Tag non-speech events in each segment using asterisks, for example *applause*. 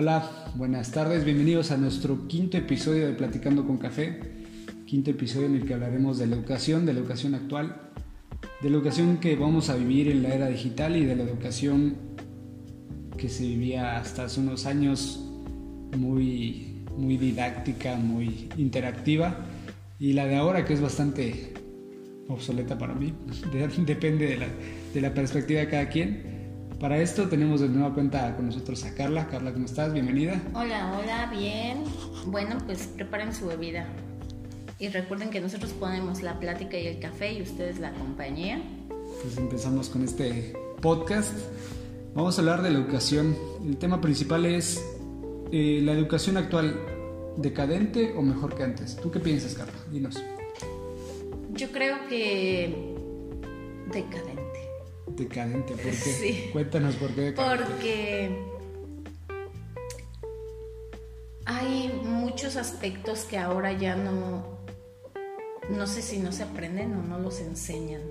Hola, buenas tardes, bienvenidos a nuestro quinto episodio de Platicando con Café, quinto episodio en el que hablaremos de la educación, de la educación actual, de la educación que vamos a vivir en la era digital y de la educación que se vivía hasta hace unos años muy, muy didáctica, muy interactiva y la de ahora que es bastante obsoleta para mí, *laughs* depende de la, de la perspectiva de cada quien. Para esto tenemos de nueva cuenta con nosotros a Carla. Carla, ¿cómo estás? Bienvenida. Hola, hola, bien. Bueno, pues preparen su bebida. Y recuerden que nosotros ponemos la plática y el café y ustedes la compañía. Pues empezamos con este podcast. Vamos a hablar de la educación. El tema principal es eh, la educación actual, decadente o mejor que antes. ¿Tú qué piensas, Carla? Dinos. Yo creo que decadente decadente. ¿Por qué? Sí. Cuéntanos por qué decadente. Porque hay muchos aspectos que ahora ya no, no sé si no se aprenden o no los enseñan.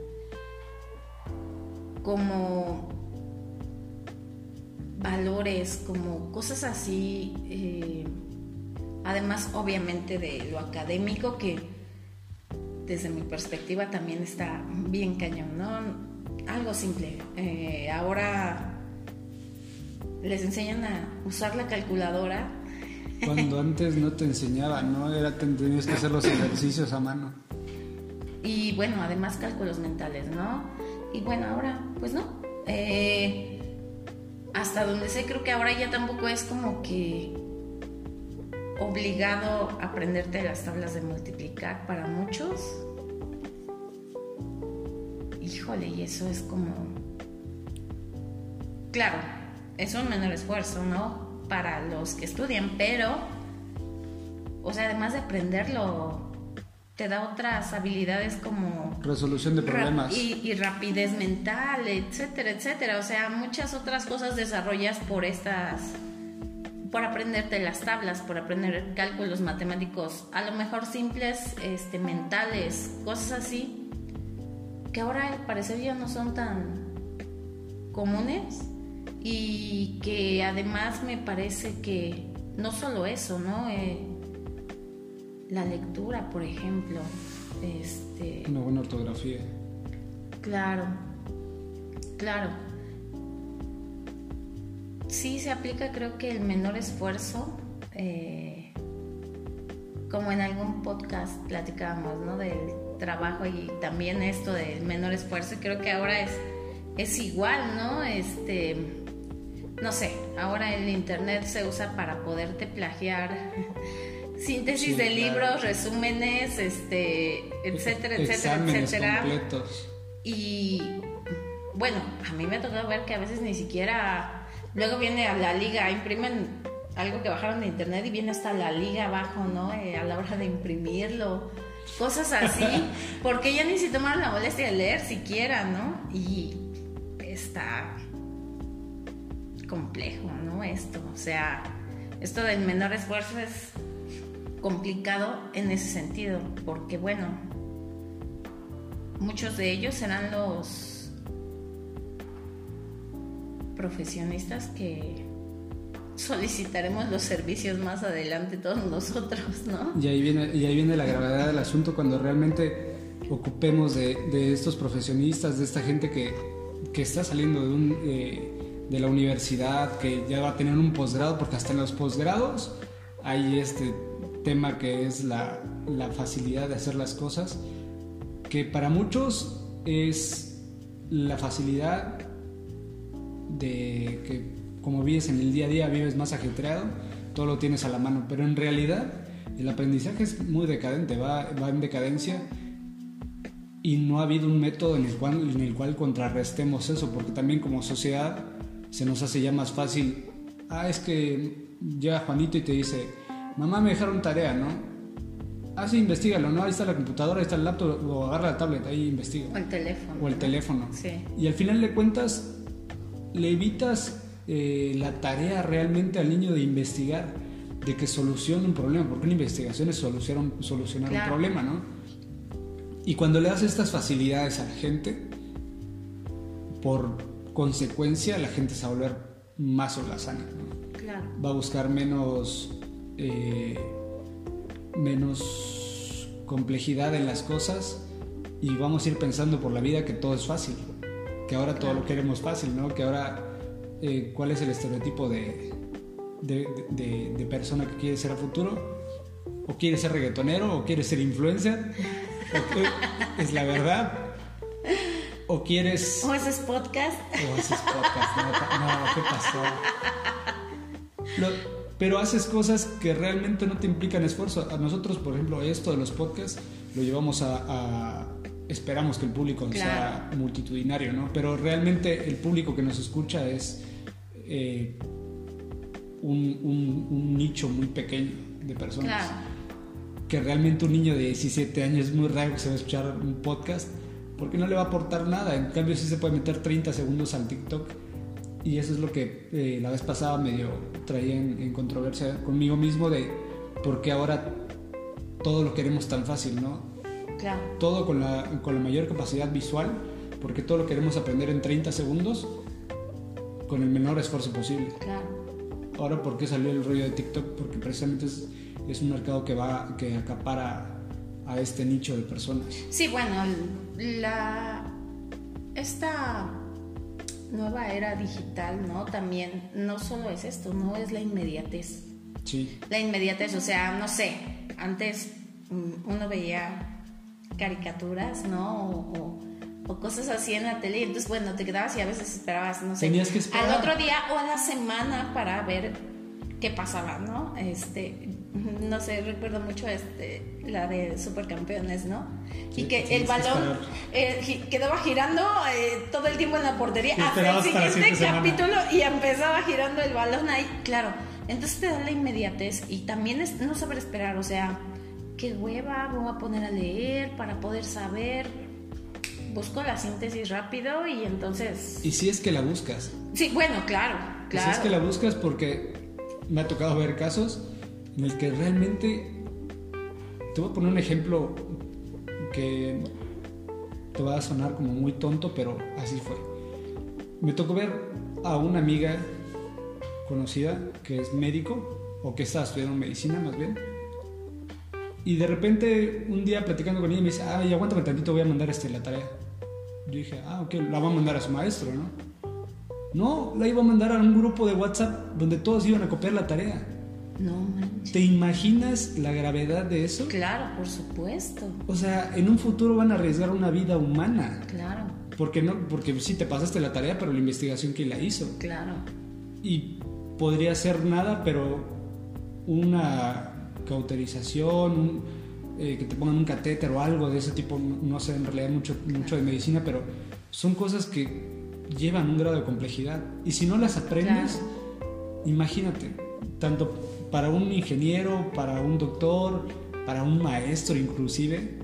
Como valores, como cosas así. Eh, además, obviamente, de lo académico que desde mi perspectiva también está bien cañón, ¿no? Algo simple. Eh, ahora les enseñan a usar la calculadora. Cuando *laughs* antes no te enseñaban, ¿no? Era, tenías que hacer los ejercicios a mano. Y bueno, además cálculos mentales, ¿no? Y bueno, ahora, pues no. Eh, hasta donde sé, creo que ahora ya tampoco es como que obligado a aprenderte las tablas de multiplicar para muchos híjole, y eso es como, claro, es un menor esfuerzo, ¿no? Para los que estudian, pero, o sea, además de aprenderlo, te da otras habilidades como resolución de problemas y, y, rapidez mental, etcétera, etcétera. O sea, muchas otras cosas desarrollas por estas, por aprenderte las tablas, por aprender cálculos matemáticos, a lo mejor simples, este, mentales, cosas así que ahora al parecer ya no son tan comunes y que además me parece que no solo eso, ¿no? Eh, la lectura, por ejemplo. Este, Una buena ortografía. Claro, claro. Sí se aplica creo que el menor esfuerzo, eh, como en algún podcast platicábamos, ¿no? Del trabajo y también esto de menor esfuerzo, creo que ahora es, es igual, ¿no? Este, no sé, ahora el internet se usa para poderte plagiar *laughs* síntesis de libros, resúmenes, este, etcétera, etcétera, etcétera. Y bueno, a mí me ha tocado ver que a veces ni siquiera luego viene a la liga, imprimen algo que bajaron de internet y viene hasta la liga abajo, ¿no? Eh, a la hora de imprimirlo cosas así, *laughs* porque ya ni se tomaron la molestia de leer siquiera, ¿no? Y está complejo, ¿no? Esto, o sea, esto del menor esfuerzo es complicado en ese sentido, porque bueno, muchos de ellos serán los profesionistas que solicitaremos los servicios más adelante todos nosotros, ¿no? Y ahí viene, y ahí viene la gravedad del asunto cuando realmente ocupemos de, estos profesionistas, de esta gente que, que está saliendo eh, de la universidad, que ya va a tener un posgrado, porque hasta en los posgrados hay este tema que es la, la facilidad de hacer las cosas, que para muchos es la facilidad de que como vives en el día a día, vives más ajetreado, todo lo tienes a la mano, pero en realidad el aprendizaje es muy decadente, va, va en decadencia y no ha habido un método en el, cual, en el cual contrarrestemos eso, porque también como sociedad se nos hace ya más fácil, ah, es que llega Juanito y te dice, mamá me dejaron tarea, ¿no? Ah, sí, investigalo, ¿no? Ahí está la computadora, ahí está el laptop, o agarra la tablet, ahí investiga. O el teléfono. O el teléfono. Sí. Y al final de cuentas, le evitas eh, la tarea realmente al niño de investigar, de que solucione un problema, porque una investigación es solucionar, solucionar un problema, ¿no? Y cuando le das estas facilidades a la gente, por consecuencia la gente se va a volver más holgazana, ¿no? va a buscar menos, eh, menos complejidad en las cosas y vamos a ir pensando por la vida que todo es fácil, que ahora todo lo queremos fácil, ¿no? Que ahora, eh, ¿cuál es el estereotipo de, de, de, persona que quiere ser a futuro? ¿O quiere ser reggaetonero? ¿O quiere ser influencer? *laughs* ¿Es la verdad? ¿O quieres...? ¿O haces podcast? ¿O haces podcast? No, ¿qué pasó? pero haces cosas que realmente no te implican esfuerzo. A nosotros, por ejemplo, esto de los podcasts lo llevamos a esperamos que el público sea multitudinario, ¿no? Pero realmente el público que nos escucha es eh, un, nicho muy pequeño de personas. Que realmente un niño de 17 años es muy raro que se va a escuchar un podcast porque no le va a aportar nada. En cambio, sí se puede meter 30 segundos al TikTok. Y eso es lo que eh, la vez pasada medio traía en, en controversia conmigo mismo de por qué ahora todo lo queremos tan fácil, ¿no? Todo con la, con la mayor capacidad visual, porque todo lo queremos aprender en 30 segundos con el menor esfuerzo posible. Claro. Ahora, ¿por qué salió el rollo de TikTok? Porque precisamente es, es un mercado que va, que acapara a este nicho de personas. Sí, bueno, la esta nueva era digital, ¿no? También no solo es esto, no es la inmediatez. Sí. La inmediatez, o sea, no sé, antes mm, uno veía caricaturas, ¿no? O, cosas así en la tele. Entonces, bueno, te quedabas y a veces esperabas, no sé, Tenías que esperar. al otro día o a la semana para ver qué pasaba, ¿no? Este, no sé, recuerdo mucho este, la de Supercampeones, ¿no? y que el balón eh, quedaba girando eh, todo el tiempo en la portería hasta el siguiente capítulo y empezaba girando el balón ahí, claro. Entonces te da la inmediatez y también es no saber esperar, o sea, qué hueva, voy a poner a leer para poder saber. Busco la síntesis rápido y entonces... ¿Y si es que la buscas? Sí, bueno, claro, claro. Si es que la buscas porque me ha tocado ver casos en el que realmente... Te voy a poner un ejemplo que te va a sonar como muy tonto, pero así fue. Me tocó ver a una amiga conocida que es médico, o que está estudiando medicina más bien, y de repente, un día platicando con ella, me dice, ay, aguántame tantito, voy a mandar este, la tarea. Yo dije, ah, ok, la va a mandar a su maestro, ¿no? No, la iba a mandar a un grupo de WhatsApp donde todos iban a copiar la tarea. No manches. ¿Te imaginas la gravedad de eso? Claro, por supuesto. O sea, en un futuro van a arriesgar una vida humana. Claro. Porque no, porque sí te pasaste la tarea, pero la investigación que la hizo. Claro. Y podría ser nada, pero una cauterización, eh, que te pongan un catéter o algo de ese tipo, no sé en realidad mucho, mucho de medicina, pero son cosas que llevan un grado de complejidad. Y si no las aprendes, imagínate, tanto para un ingeniero, para un doctor, para un maestro inclusive,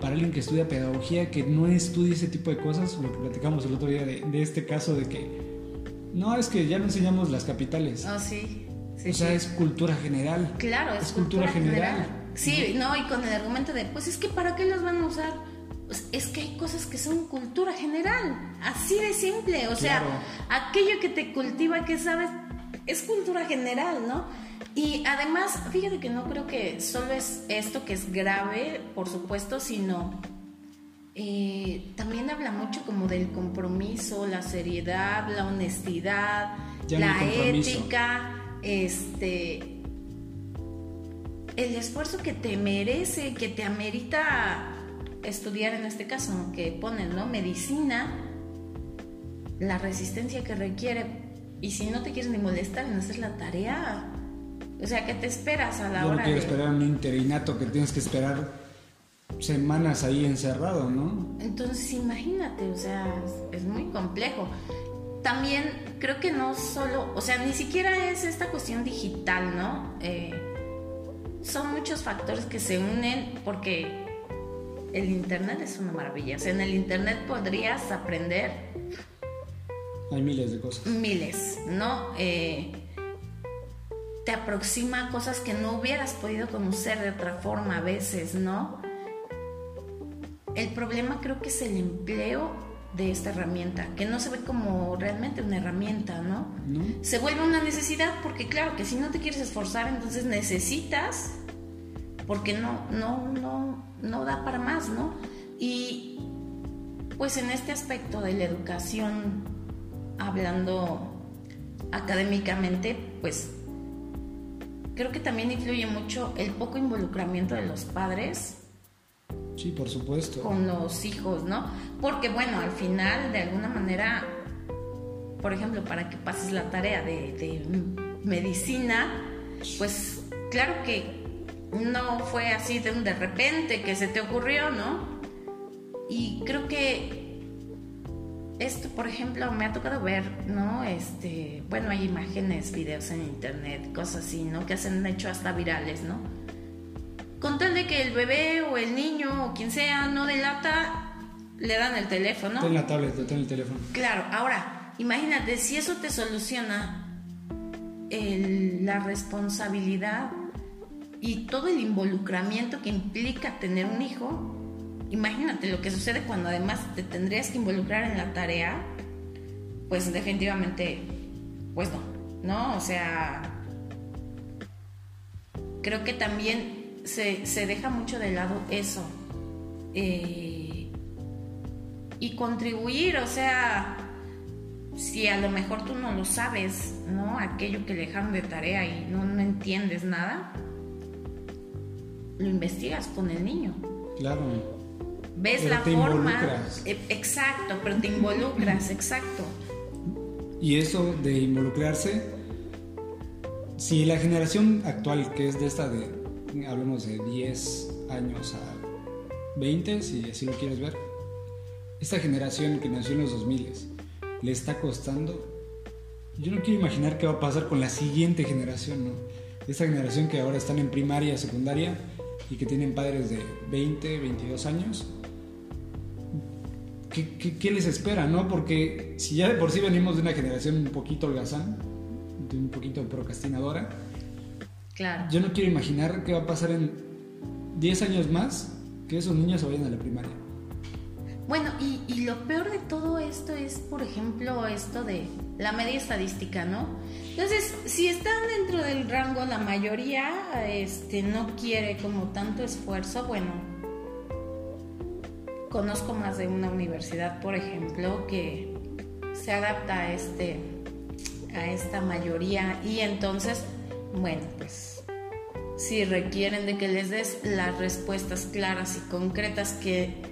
para alguien que estudia pedagogía, que no estudie ese tipo de cosas, lo que platicamos el otro día de, de este caso de que, no, es que ya no enseñamos las capitales. Ah, sí o sea, es cultura general. Claro, es, cultura, general. Sí, no, y con el argumento de, pues es que ¿para qué los van a usar? Pues es que hay cosas que son cultura general, así de simple, o sea, aquello que te cultiva, que sabes, es cultura general, ¿no? Y además, fíjate que no creo que solo es esto que es grave, por supuesto, sino eh, también habla mucho como del compromiso, la seriedad, la honestidad, la ética este, el esfuerzo que te merece, que te amerita estudiar en este caso, que ponen, ¿no? Medicina, la resistencia que requiere, y si no te quieres ni molestar en hacer la tarea, o sea, ¿qué te esperas a la Yo hora no quiero esperar un interinato que tienes que esperar semanas ahí encerrado, ¿no? Entonces, imagínate, o sea, es muy complejo también creo que no solo, o sea, ni siquiera es esta cuestión digital, ¿no? Eh, son muchos factores que se unen porque el Internet es una maravilla. O sea, en el Internet podrías aprender... Hay miles de cosas. Miles, ¿no? Eh, te aproxima cosas que no hubieras podido conocer de otra forma a veces, ¿no? El problema creo que es el empleo de esta herramienta, que no se ve como realmente una herramienta, ¿no? ¿No? Se vuelve una necesidad porque claro que si no te quieres esforzar, entonces necesitas, porque no, no, no, no da para más, ¿no? Y pues en este aspecto de la educación, hablando académicamente, pues creo que también influye mucho el poco involucramiento de los padres Sí, por supuesto. con los hijos, ¿no? Porque bueno, al final, de alguna manera, por ejemplo, para que pases la tarea de, de medicina, pues claro que no fue así de de repente que se te ocurrió, ¿no? Y creo que esto, por ejemplo, me ha tocado ver, ¿no? Este, bueno, hay imágenes, videos en internet, cosas así, ¿no? Que se han hecho hasta virales, ¿no? Con tal de que el bebé o el niño o quien sea no delata, le dan el teléfono. Ten la tablet, ten el teléfono. Claro, ahora, imagínate, si eso te soluciona el- la responsabilidad y todo el involucramiento que implica tener un hijo, imagínate lo que sucede cuando además te tendrías que involucrar en la tarea, pues definitivamente, pues no, ¿no? O sea, creo que también se, se deja mucho de lado eso. Eh, y contribuir, o sea, si a lo mejor tú no lo sabes, ¿no? Aquello que le dejaron de tarea y no, no entiendes nada, lo investigas con el niño. Claro. Ves Pero la te forma. involucras. e- Exacto, pero te involucras, exacto. Y eso de involucrarse, si la generación actual, que es de esta de, hablemos de 10 años a 20, si así lo quieres ver, esta generación que nació en los 2000 le está costando, yo no quiero imaginar qué va a pasar con la siguiente generación, ¿no? Esta generación que ahora están en primaria, secundaria y que tienen padres de 20, 22 años, ¿qué, qué, qué les espera, no? Porque si ya de por sí venimos de una generación un poquito holgazán, de un poquito procrastinadora, Claro. yo no quiero imaginar qué va a pasar en 10 años más que esos niños se vayan a la primaria. Bueno, y, y lo peor de todo esto es, por ejemplo, esto de la media estadística, ¿no? Entonces, si están dentro del rango, la mayoría este, no quiere como tanto esfuerzo, bueno, conozco más de una universidad, por ejemplo, que se adapta a, este, a esta mayoría y entonces, bueno, pues si requieren de que les des las respuestas claras y concretas que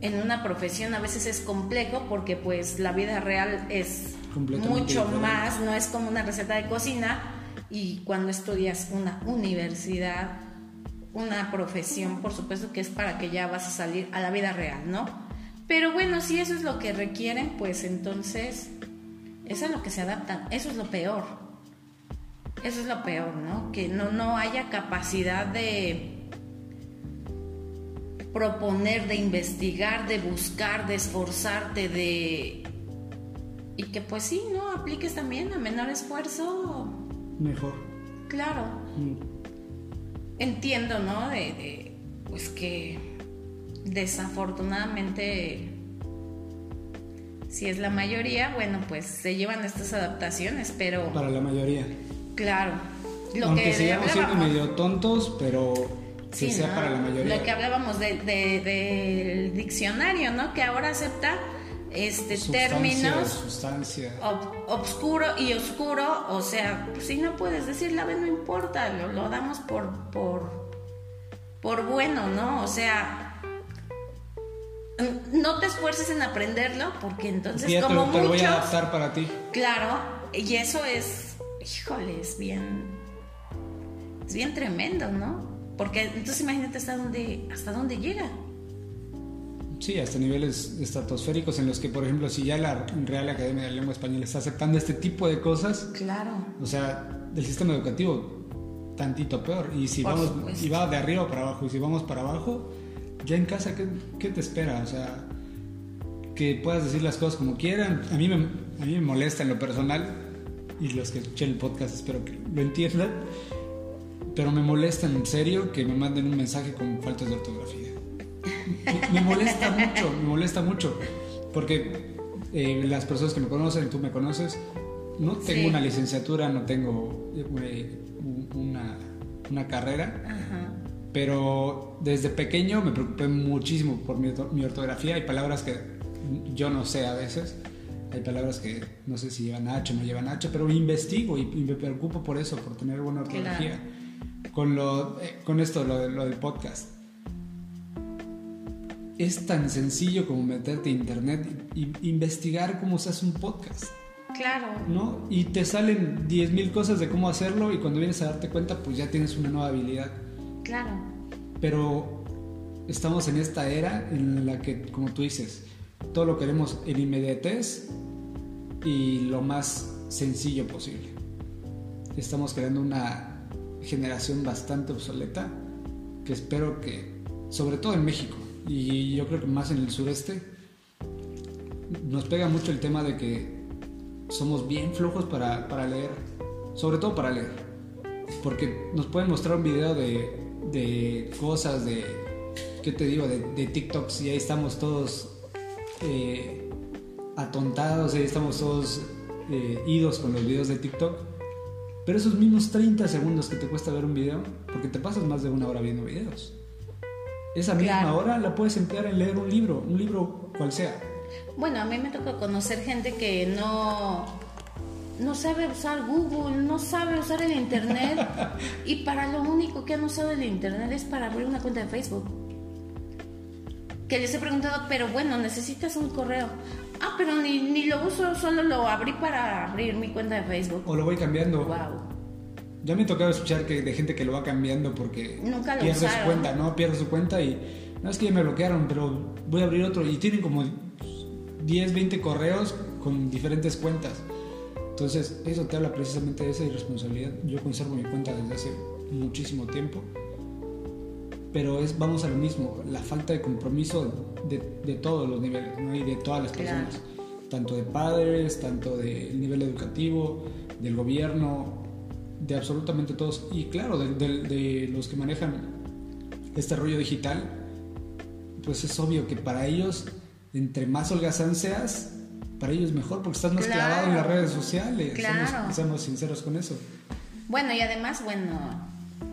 en una profesión a veces es complejo porque pues la vida real es mucho diferente. más, no es como una receta de cocina y cuando estudias una universidad, una profesión, por supuesto que es para que ya vas a salir a la vida real, ¿no? Pero bueno, si eso es lo que requieren, pues entonces eso es lo que se adaptan, eso es lo peor. Eso es lo peor, ¿no? Que no, no haya capacidad de proponer, de investigar, de buscar, de esforzarte, de... Y que pues sí, ¿no? Apliques también a menor esfuerzo. Mejor. Claro. Mm. Entiendo, ¿no? De, de, pues que desafortunadamente, si es la mayoría, bueno, pues se llevan estas adaptaciones, pero Para la mayoría. Claro. Lo Aunque que sigamos siendo medio tontos, pero que Sí, sea ¿no? para la mayoría. Lo que hablábamos de- de- del diccionario, ¿no? Que ahora acepta este Sustancia, términos Sustancia. ob- obscuro y oscuro, o sea, si no puedes decir la vez no importa, lo, lo damos por, por, por bueno, ¿no? O sea, no te esfuerces en aprenderlo, porque entonces te, como te lo voy a adaptar para ti. claro, y eso es, híjole, es bien, es bien tremendo, ¿no? Porque entonces imagínate hasta dónde, hasta dónde llega. Sí, hasta niveles estratosféricos en los que, por ejemplo, si ya la Real Academia de la Lengua Española está aceptando este tipo de cosas, Claro. o sea, del sistema educativo, tantito peor. Y si Por vamos, supuesto. y va de arriba para abajo, y si vamos para abajo, ya en casa, ¿qué, qué te espera? O sea, que puedas decir las cosas como quieran. A mí me, a mí me molesta en lo personal, y los que escuchen el podcast espero que lo entiendan, pero me molesta en serio que me manden un mensaje con faltas de ortografía. me, molesta mucho, me molesta mucho. Porque eh, las personas que me conocen, tú me conoces, no tengo una licenciatura, no tengo eh, una, una, carrera. Pero desde pequeño me preocupé muchísimo por mi, mi ortografía. Hay palabras que yo no sé a veces hay palabras que no sé si llevan H o no llevan H, pero investigo y, me preocupo por eso, por tener buena ortografía. Con, lo, eh, con esto, lo, lo del podcast. Es tan sencillo como meterte a internet e investigar cómo se hace un podcast. Claro. ¿No? Y te salen 10.000 cosas de cómo hacerlo y cuando vienes a darte cuenta, pues ya tienes una nueva habilidad. Claro. Pero estamos en esta era en la que, como tú dices, todo lo queremos en inmediatez y lo más sencillo posible. Estamos creando una generación bastante obsoleta que espero que, sobre todo en México y yo creo que más en el sureste, nos pega mucho el tema de que somos bien flojos para, para leer, sobre todo para leer, porque nos pueden mostrar un video de, de cosas, de, ¿qué te digo?, de, de TikToks y ahí estamos todos eh, atontados, ahí estamos todos eh, idos con los videos de TikTok. Pero esos mismos 30 segundos que te cuesta ver un video, porque te pasas más de una hora viendo videos. Esa misma hora la puedes emplear en leer un libro, un libro cual sea. Bueno, a mí me toca conocer gente que no, no sabe usar Google, no sabe usar el Internet *laughs* y para lo único que han usado el Internet es para abrir una cuenta de Facebook que les he preguntado, pero bueno, necesitas un correo. Ah, pero ni, ni lo uso, solo lo abrí para abrir mi cuenta de Facebook. O lo voy cambiando. Wow. Ya me he tocado escuchar que de gente que lo va cambiando porque Nunca pierde su cuenta, ¿no? Pierde su cuenta y no es que ya me bloquearon, pero voy a abrir otro y tienen como 10, 20 correos con diferentes cuentas. Entonces, eso te habla precisamente de esa irresponsabilidad. Yo conservo mi cuenta desde hace muchísimo tiempo pero es, vamos a lo mismo, la falta de compromiso de, de todos los niveles ¿no? y de todas las personas, tanto de padres, tanto del nivel educativo, del gobierno, de absolutamente todos, y claro, de, de, los que manejan este rollo digital, pues es obvio que para ellos, entre más holgazán seas, para ellos mejor porque estás más clavado en las redes sociales, claro. seamos sinceros con eso. Bueno, y además, bueno,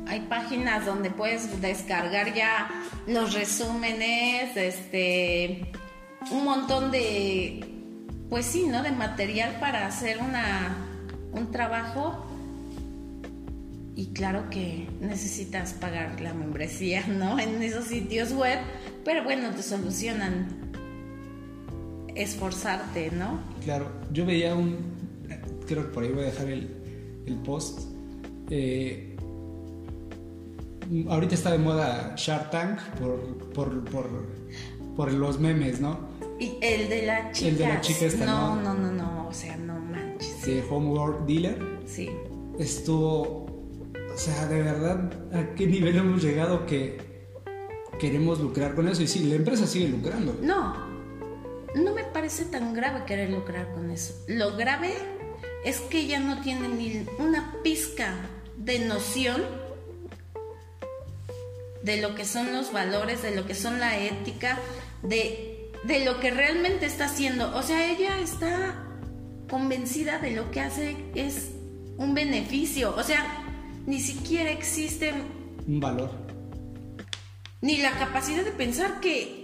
hay páginas donde puedes descargar ya los resúmenes, este, un montón de, pues sí, ¿no? De material para hacer una, un trabajo. Y claro que necesitas pagar la membresía, ¿no? *laughs* En esos sitios web, pero bueno, te solucionan esforzarte, ¿no? Claro, yo veía un, creo que por ahí voy a dejar el, el post, eh, ahorita está de moda Shark Tank por, por, por, por los memes, ¿no? Y el de la chica. El de la chica esta, no, no, no, no, o sea, no manches. De Homework Dealer. Sí. Estuvo, o sea, de verdad, ¿a qué nivel hemos llegado que queremos lucrar con eso? Y sí, la empresa sigue lucrando. No, no me parece tan grave querer lucrar con eso. Lo grave es que ya no tiene ni una pizca de noción de lo que son los valores, de lo que son la ética, de, de lo que realmente está haciendo. O sea, ella está convencida de lo que hace es un beneficio. O sea, ni siquiera existe un valor. Ni la capacidad de pensar que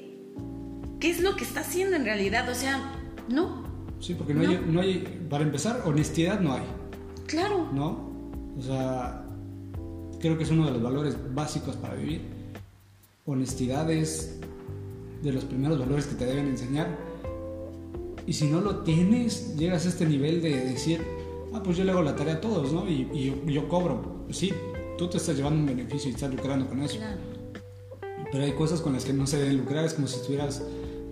qué es lo que está haciendo en realidad. O sea, no. Sí, porque no, Hay, no hay, para empezar, honestidad no hay. Claro. ¿No? O sea, creo que es uno de los valores básicos para vivir. Honestidad es de los primeros valores que te deben enseñar. Y si no lo tienes, llegas a este nivel de decir, ah, pues yo le hago la tarea a todos, ¿no? Y, yo, cobro. Sí, tú te estás llevando un beneficio y estás lucrando con eso. Pero hay cosas con las que no se deben lucrar, es como si estuvieras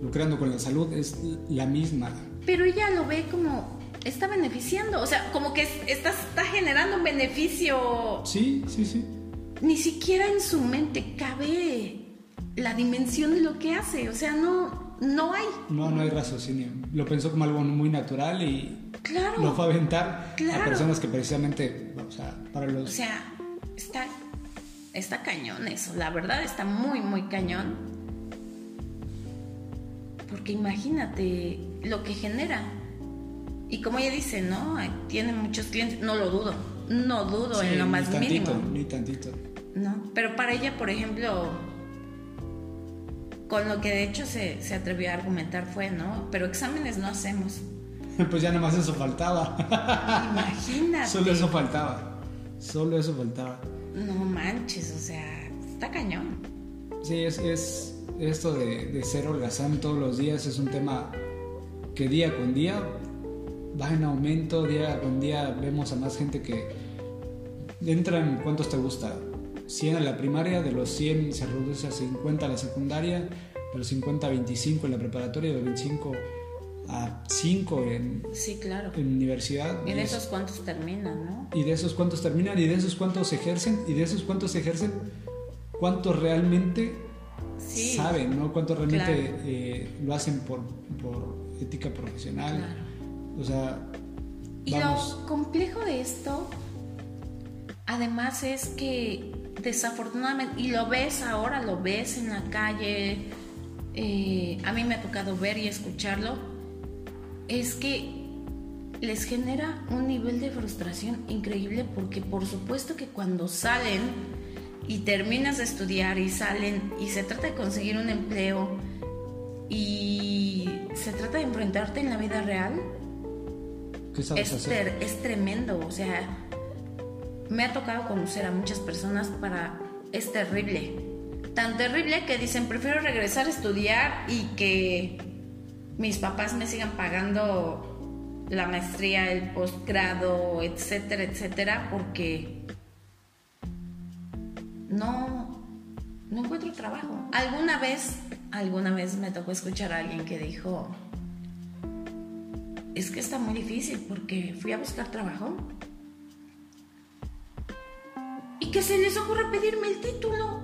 lucrando con la salud, es la misma. Pero ella lo ve como está beneficiando, o sea, como que está, está generando un beneficio. Sí, sí, sí. Ni siquiera en su mente cabe la dimensión de lo que hace, o sea, no, no hay. No, no hay raciocinio. Lo pensó como algo muy natural y claro, lo fue a aventar a personas que precisamente, o sea, para los... O sea, está, está cañón eso, la verdad está muy, muy cañón. porque imagínate lo que genera. Y como ella dice, ¿no? Tiene muchos clientes, no lo dudo, no dudo en lo más mínimo. Ni tantito. No, pero para ella, por ejemplo, con lo que de hecho se, se atrevió a argumentar fue, ¿no? Pero exámenes no hacemos. *laughs* Pues ya nomás eso faltaba. Imagínate. Solo eso faltaba. Solo eso faltaba. No manches, o sea, está cañón. Sí, es, es esto de, de ser holgazán todos los días es un tema que día con día va en aumento, día con día vemos a más gente que entran, ¿cuántos te gusta? 100 a la primaria, de los 100 se reduce a 50 a la secundaria, de los 50 a 25 en la preparatoria, de los 25 a 5 en, sí, claro. en universidad. Y de esos cuántos terminan, ¿no? Y de esos cuántos terminan, y de esos cuántos ejercen, y de esos cuántos ejercen, cuántos realmente saben, ¿no? Cuántos realmente eh, lo hacen por, por ética profesional. Claro. O sea... Y lo complejo de esto, además, es que desafortunadamente, y lo ves ahora, lo ves en la calle, eh, a mí me ha tocado ver y escucharlo, es que les genera un nivel de frustración increíble porque por supuesto que cuando salen y terminas de estudiar y salen y se trata de conseguir un empleo y se trata de enfrentarte en la vida real, es, es tremendo, o sea, me ha tocado conocer a muchas personas para... es terrible. Tan terrible que dicen, prefiero regresar a estudiar y que mis papás me sigan pagando la maestría, el posgrado, etcétera, etcétera, porque no, no encuentro trabajo. Alguna vez, alguna vez me tocó escuchar a alguien que dijo, es que está muy difícil porque fui a buscar trabajo y que se les ocurre pedirme el título.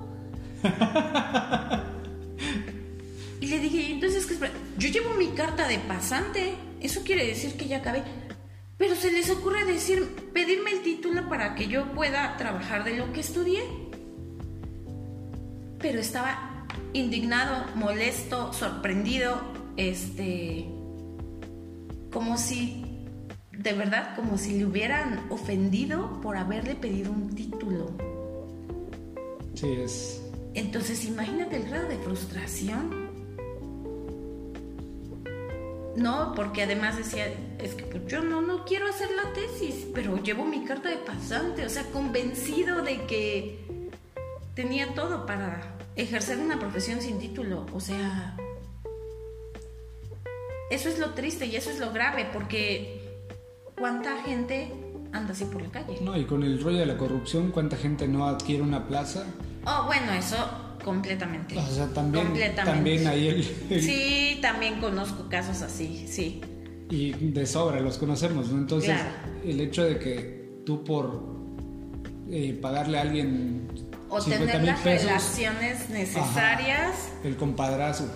*laughs* y le dije, entonces, ¿qué yo llevo mi carta de pasante, eso quiere decir que ya acabé. Pero se les ocurre decir, pedirme el título para que yo pueda trabajar de lo que estudié. Pero estaba indignado, molesto, sorprendido, este, como si de verdad como si le hubieran ofendido por haberle pedido un título. Sí, es. Entonces, imagínate el grado de frustración. No, porque además decía, es que pues, yo no, no quiero hacer la tesis, pero llevo mi carta de pasante, o sea, convencido de que tenía todo para ejercer una profesión sin título, o sea, eso es lo triste y eso es lo grave, porque ¿cuánta gente anda así por la calle? No, y con el rollo de la corrupción, ¿cuánta gente no adquiere una plaza? Oh, bueno, eso completamente. O sea, también, también ahí el, Sí, también conozco casos así, sí. Y de sobra los conocemos, ¿no? Entonces, el hecho de que tú por eh, pagarle a alguien o tener las relaciones necesarias. el compadrazo.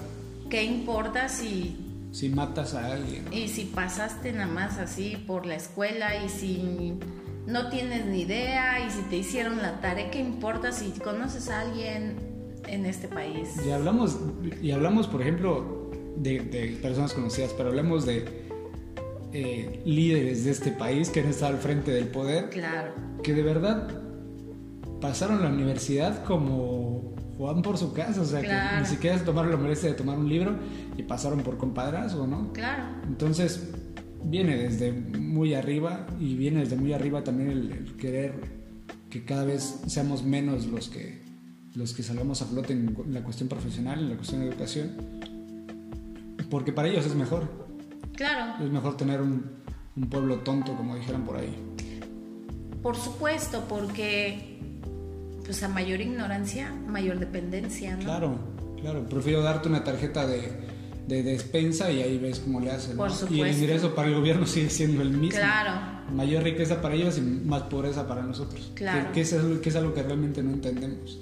¿Qué importa si si matas a alguien. Y si pasaste nada más así por la escuela y si no tienes ni idea y si te hicieron la tarea, ¿qué importa si conoces a alguien en este país? Y hablamos, y hablamos por ejemplo, de, personas conocidas, pero hablamos de eh, líderes de este país que han estado al frente del poder. Claro. Que de verdad pasaron la universidad como Juan por su casa, o sea, que ni siquiera se tomaron la molestia de tomar un libro y pasaron por compadrazgo, ¿no? Claro. Entonces, viene desde muy arriba y viene desde muy arriba también el, querer que cada vez seamos menos los que, los que salgamos a flote en la cuestión profesional, en la cuestión de educación, porque para ellos es mejor. Claro. Es mejor tener un, un pueblo tonto, como dijeran por ahí. Por supuesto, porque pues a mayor ignorancia, mayor dependencia, ¿no? Claro, claro. Prefiero darte una tarjeta de, de despensa y ahí ves cómo le hacen. Por Y el ingreso para el gobierno *laughs* sigue siendo el mismo. Claro. Mayor riqueza para ellos y más pobreza para nosotros. Claro. Que, es, algo, que es algo que realmente no entendemos.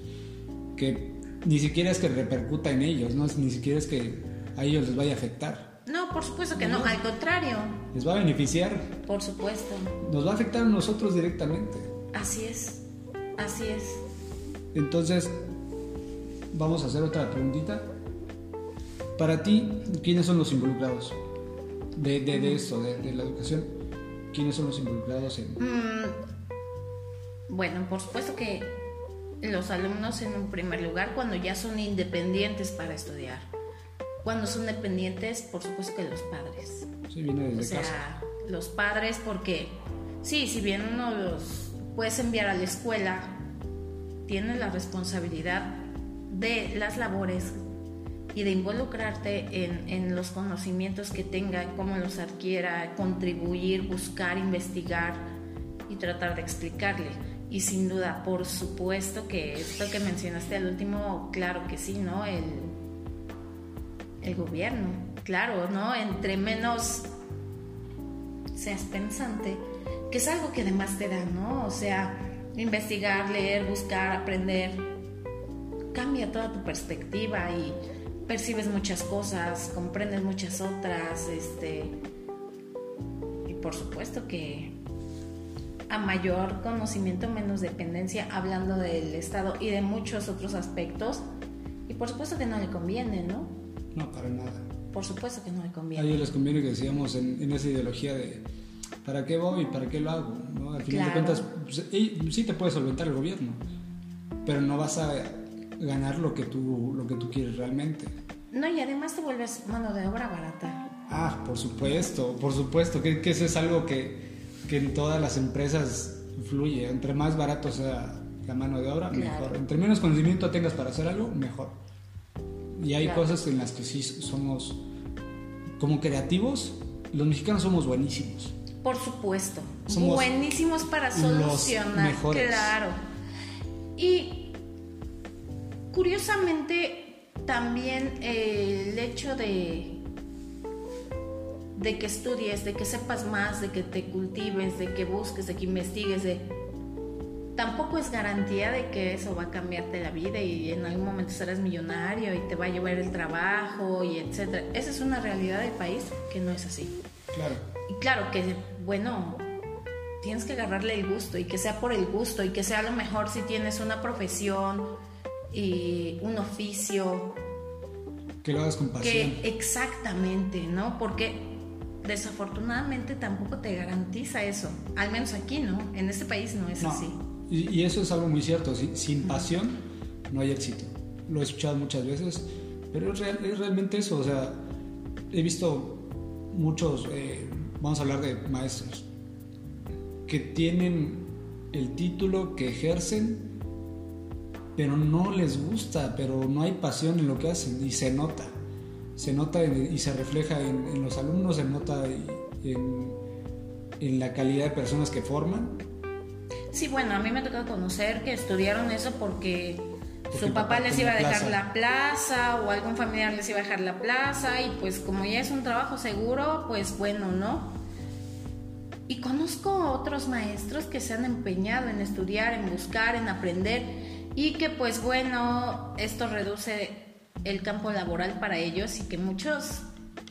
Que ni siquiera es que repercuta en ellos, ¿no? Ni siquiera es que a ellos les vaya a afectar. No, por supuesto que no, no. al contrario. Les va a beneficiar. Por supuesto. Nos va a afectar a nosotros directamente. Así es, así es. Entonces, vamos a hacer otra preguntita. Para ti, ¿quiénes son los involucrados de, de, esto, de, la educación? ¿Quiénes son los involucrados en...? Mm, bueno, por supuesto que los alumnos en un primer lugar cuando ya son independientes para estudiar. Cuando son dependientes, por supuesto que los padres. Sí, viene desde o sea, los padres porque, sí, si bien uno los puedes enviar a la escuela, tienes la responsabilidad de las labores y de involucrarte en, los conocimientos que tenga, cómo los adquiera, contribuir, buscar, investigar y tratar de explicarle. Y sin duda, por supuesto que esto que mencionaste al último, claro que sí, ¿no? El, el gobierno, claro, ¿no? Entre menos seas pensante, que es algo que además te da, ¿no? O sea, investigar, leer, buscar, aprender, cambia toda tu perspectiva y percibes muchas cosas, comprendes muchas otras, este, y por supuesto que a mayor conocimiento, menos dependencia, hablando del Estado y de muchos otros aspectos, y por supuesto que no le conviene, ¿no? No, para nada. Por supuesto que no le conviene. A ellos les conviene que decíamos en, esa ideología de ¿para qué voy y para qué lo hago? ¿no? Al final de cuentas, pues, sí te puede solventar el gobierno, pero no vas a ganar lo que tú, lo que tú quieres realmente. No, y además te vuelves mano de obra barata. Ah, por supuesto, por supuesto, que, que eso es algo que, que, en todas las empresas fluye. Entre más barato sea la mano de obra, mejor. Entre menos conocimiento tengas para hacer algo, mejor. Y hay cosas en las que sí somos, como creativos, los mexicanos somos buenísimos. Por supuesto, buenísimos para solucionar, claro. Y Curiosamente, también eh, el hecho de, de que estudies, de que sepas más, de que te cultives, de que busques, de que investigues, de tampoco es garantía de que eso va a cambiarte la vida y en algún momento serás millonario y te va a llevar el trabajo y etcétera. Esa es una realidad del país que no es así. Claro. Y claro que, bueno, tienes que agarrarle el gusto y que sea por el gusto y que sea a lo mejor si tienes una profesión y un oficio. Que lo hagas con pasión. Que exactamente, ¿no? Porque desafortunadamente tampoco te garantiza eso. Al menos aquí, ¿no? En este país no es así. Y, eso es algo muy cierto. Sin, pasión no hay éxito. Lo he escuchado muchas veces, pero es, realmente eso. O sea, he visto muchos, eh, vamos a hablar de maestros, que tienen el título, que ejercen pero no les gusta, pero no hay pasión en lo que hacen y se nota. Se nota y se refleja en, los alumnos, se nota en, en, la calidad de personas que forman. Sí, bueno, a mí me tocado conocer que estudiaron eso porque, su papá, les iba a dejar la plaza o algún familiar les iba a dejar la plaza y pues como ya es un trabajo seguro, pues bueno, ¿no? Y conozco otros maestros que se han empeñado en estudiar, en buscar, en aprender y que pues bueno, esto reduce el campo laboral para ellos y que muchos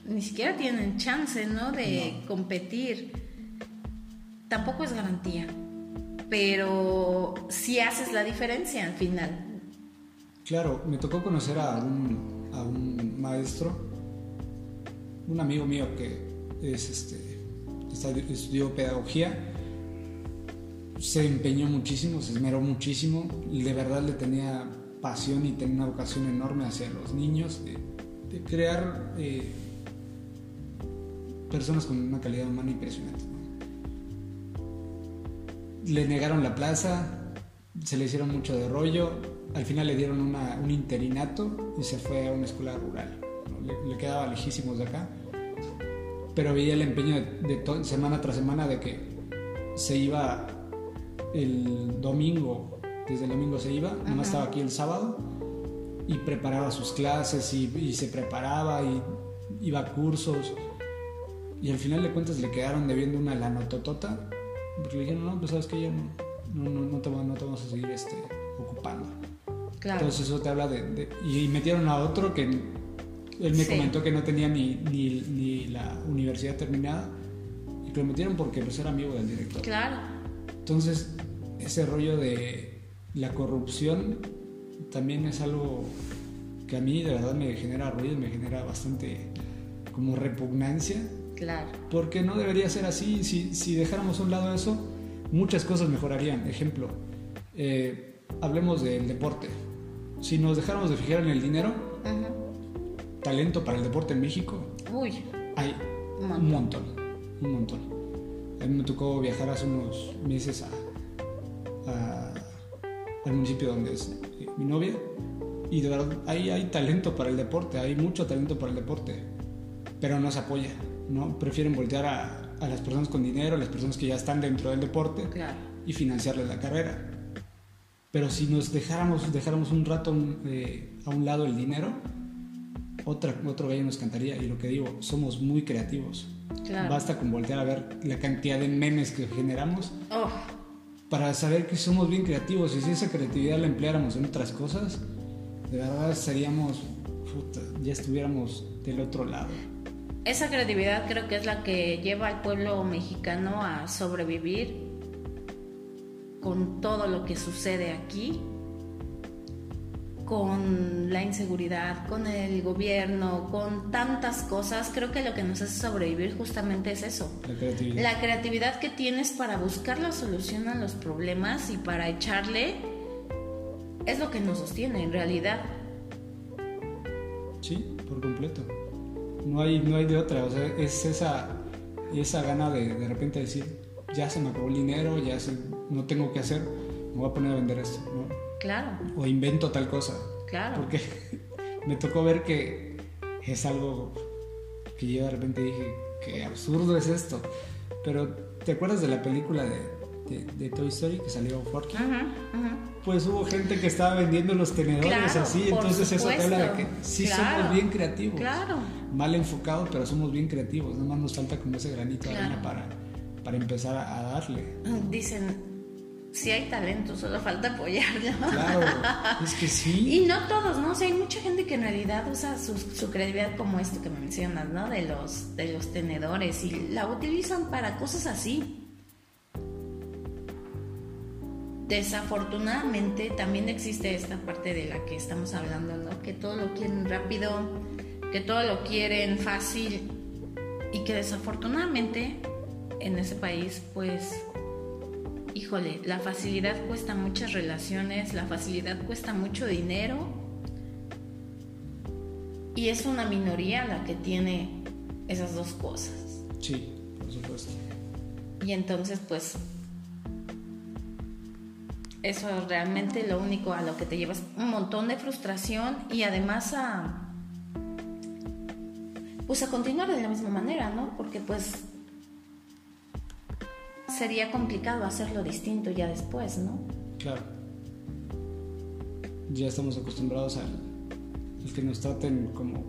ni siquiera tienen chance, ¿no? De competir. Tampoco es garantía, pero sí haces la diferencia al final. Claro, me tocó conocer a un, a un maestro, un amigo mío que es este, estudió pedagogía se empeñó muchísimo, se esmeró muchísimo de verdad le tenía pasión y tenía una vocación enorme hacia los niños, de, crear eh, personas con una calidad humana impresionante. Le negaron la plaza, se le hicieron mucho de rollo, al final le dieron un interinato y se fue a una escuela rural. Le, quedaba lejísimos de acá, pero veía el empeño de, semana tras semana de que se iba el domingo, desde el domingo se iba, nada más estaba aquí el sábado y preparaba sus clases y, se preparaba y iba a cursos y al final de cuentas le quedaron debiendo una lanototota porque le dijeron, no, pues sabes que ya no, no, no, no, te, no te vamos a seguir este, ocupando. Entonces eso te habla de, Y metieron a otro que él me comentó que no tenía ni, ni, ni, la universidad terminada y que lo metieron porque pues, era amigo del director. Claro. Entonces ese rollo de la corrupción también es algo que a mí de verdad me genera ruido, me genera bastante como repugnancia. Claro. Porque no debería ser así. Si, si dejáramos a un lado eso, muchas cosas mejorarían. Ejemplo, eh, hablemos del deporte. Si nos dejáramos de fijar en el dinero, talento para el deporte en México, Uy, hay Un un montón. Un montón. A mí me tocó viajar hace unos meses a, a- al municipio donde es mi novia y de verdad ahí hay talento para el deporte, hay mucho talento para el deporte, pero no se apoya, ¿no? Prefieren voltear a, a las personas con dinero, a las personas que ya están dentro del deporte claro. y financiarles la carrera. Pero si nos dejáramos, dejáramos un rato eh, a un lado el dinero, otra, otro gallo nos cantaría. Y lo que digo, somos muy creativos. Claro. Basta con voltear a ver la cantidad de memes que generamos Oh, para saber que somos bien creativos. Y si esa creatividad la empleáramos en otras cosas, de verdad seríamos, puta, ya estuviéramos del otro lado. esa creatividad creo que es la que lleva al pueblo mexicano a sobrevivir con todo lo que sucede aquí, con la inseguridad, con el gobierno, con tantas cosas. Creo que lo que nos hace sobrevivir justamente es eso. La creatividad. La creatividad que tienes para buscar la solución a los problemas y para echarle es lo que nos sostiene en realidad. Sí, por completo. No hay, no hay de otra. O sea, es esa, esa gana de de repente decir, ya se me acabó el dinero, ya se- no tengo que hacer, me voy a poner a vender esto, ¿no? Claro, O invento tal cosa. claro. Porque *laughs* me tocó ver que es algo que yo de repente dije, qué absurdo es esto. Pero, ¿te acuerdas de la película de, de, de Toy Story que salió Forky? Ujú, ujú. Pues hubo gente que estaba vendiendo los tenedores Claro, así, entonces eso te habla de que sí Claro, somos bien creativos. Claro. Mal enfocados, pero somos bien creativos. Nada más nos falta como ese granito de arena para, para empezar a, a darle. Dicen, si hay talento, solo falta apoyarlo. Claro, es que sí. *laughs* Y no todos, ¿no? O sea, hay mucha gente que en realidad usa su, su creatividad como esto que me mencionas, ¿no? De los, de los tenedores y la utilizan para cosas así. Desafortunadamente también existe esta parte de la que estamos hablando, ¿no? Que todo lo quieren rápido, que todo lo quieren fácil y que desafortunadamente en ese país pues híjole, la facilidad cuesta muchas relaciones, la facilidad cuesta mucho dinero y es una minoría la que tiene esas dos cosas. Sí, por supuesto. Y entonces pues eso es realmente lo único a lo que te llevas un montón de frustración y además a pues a continuar de la misma manera, ¿no? Porque pues sería complicado hacerlo distinto ya después, ¿no? Claro. Ya estamos acostumbrados al, al que nos traten como,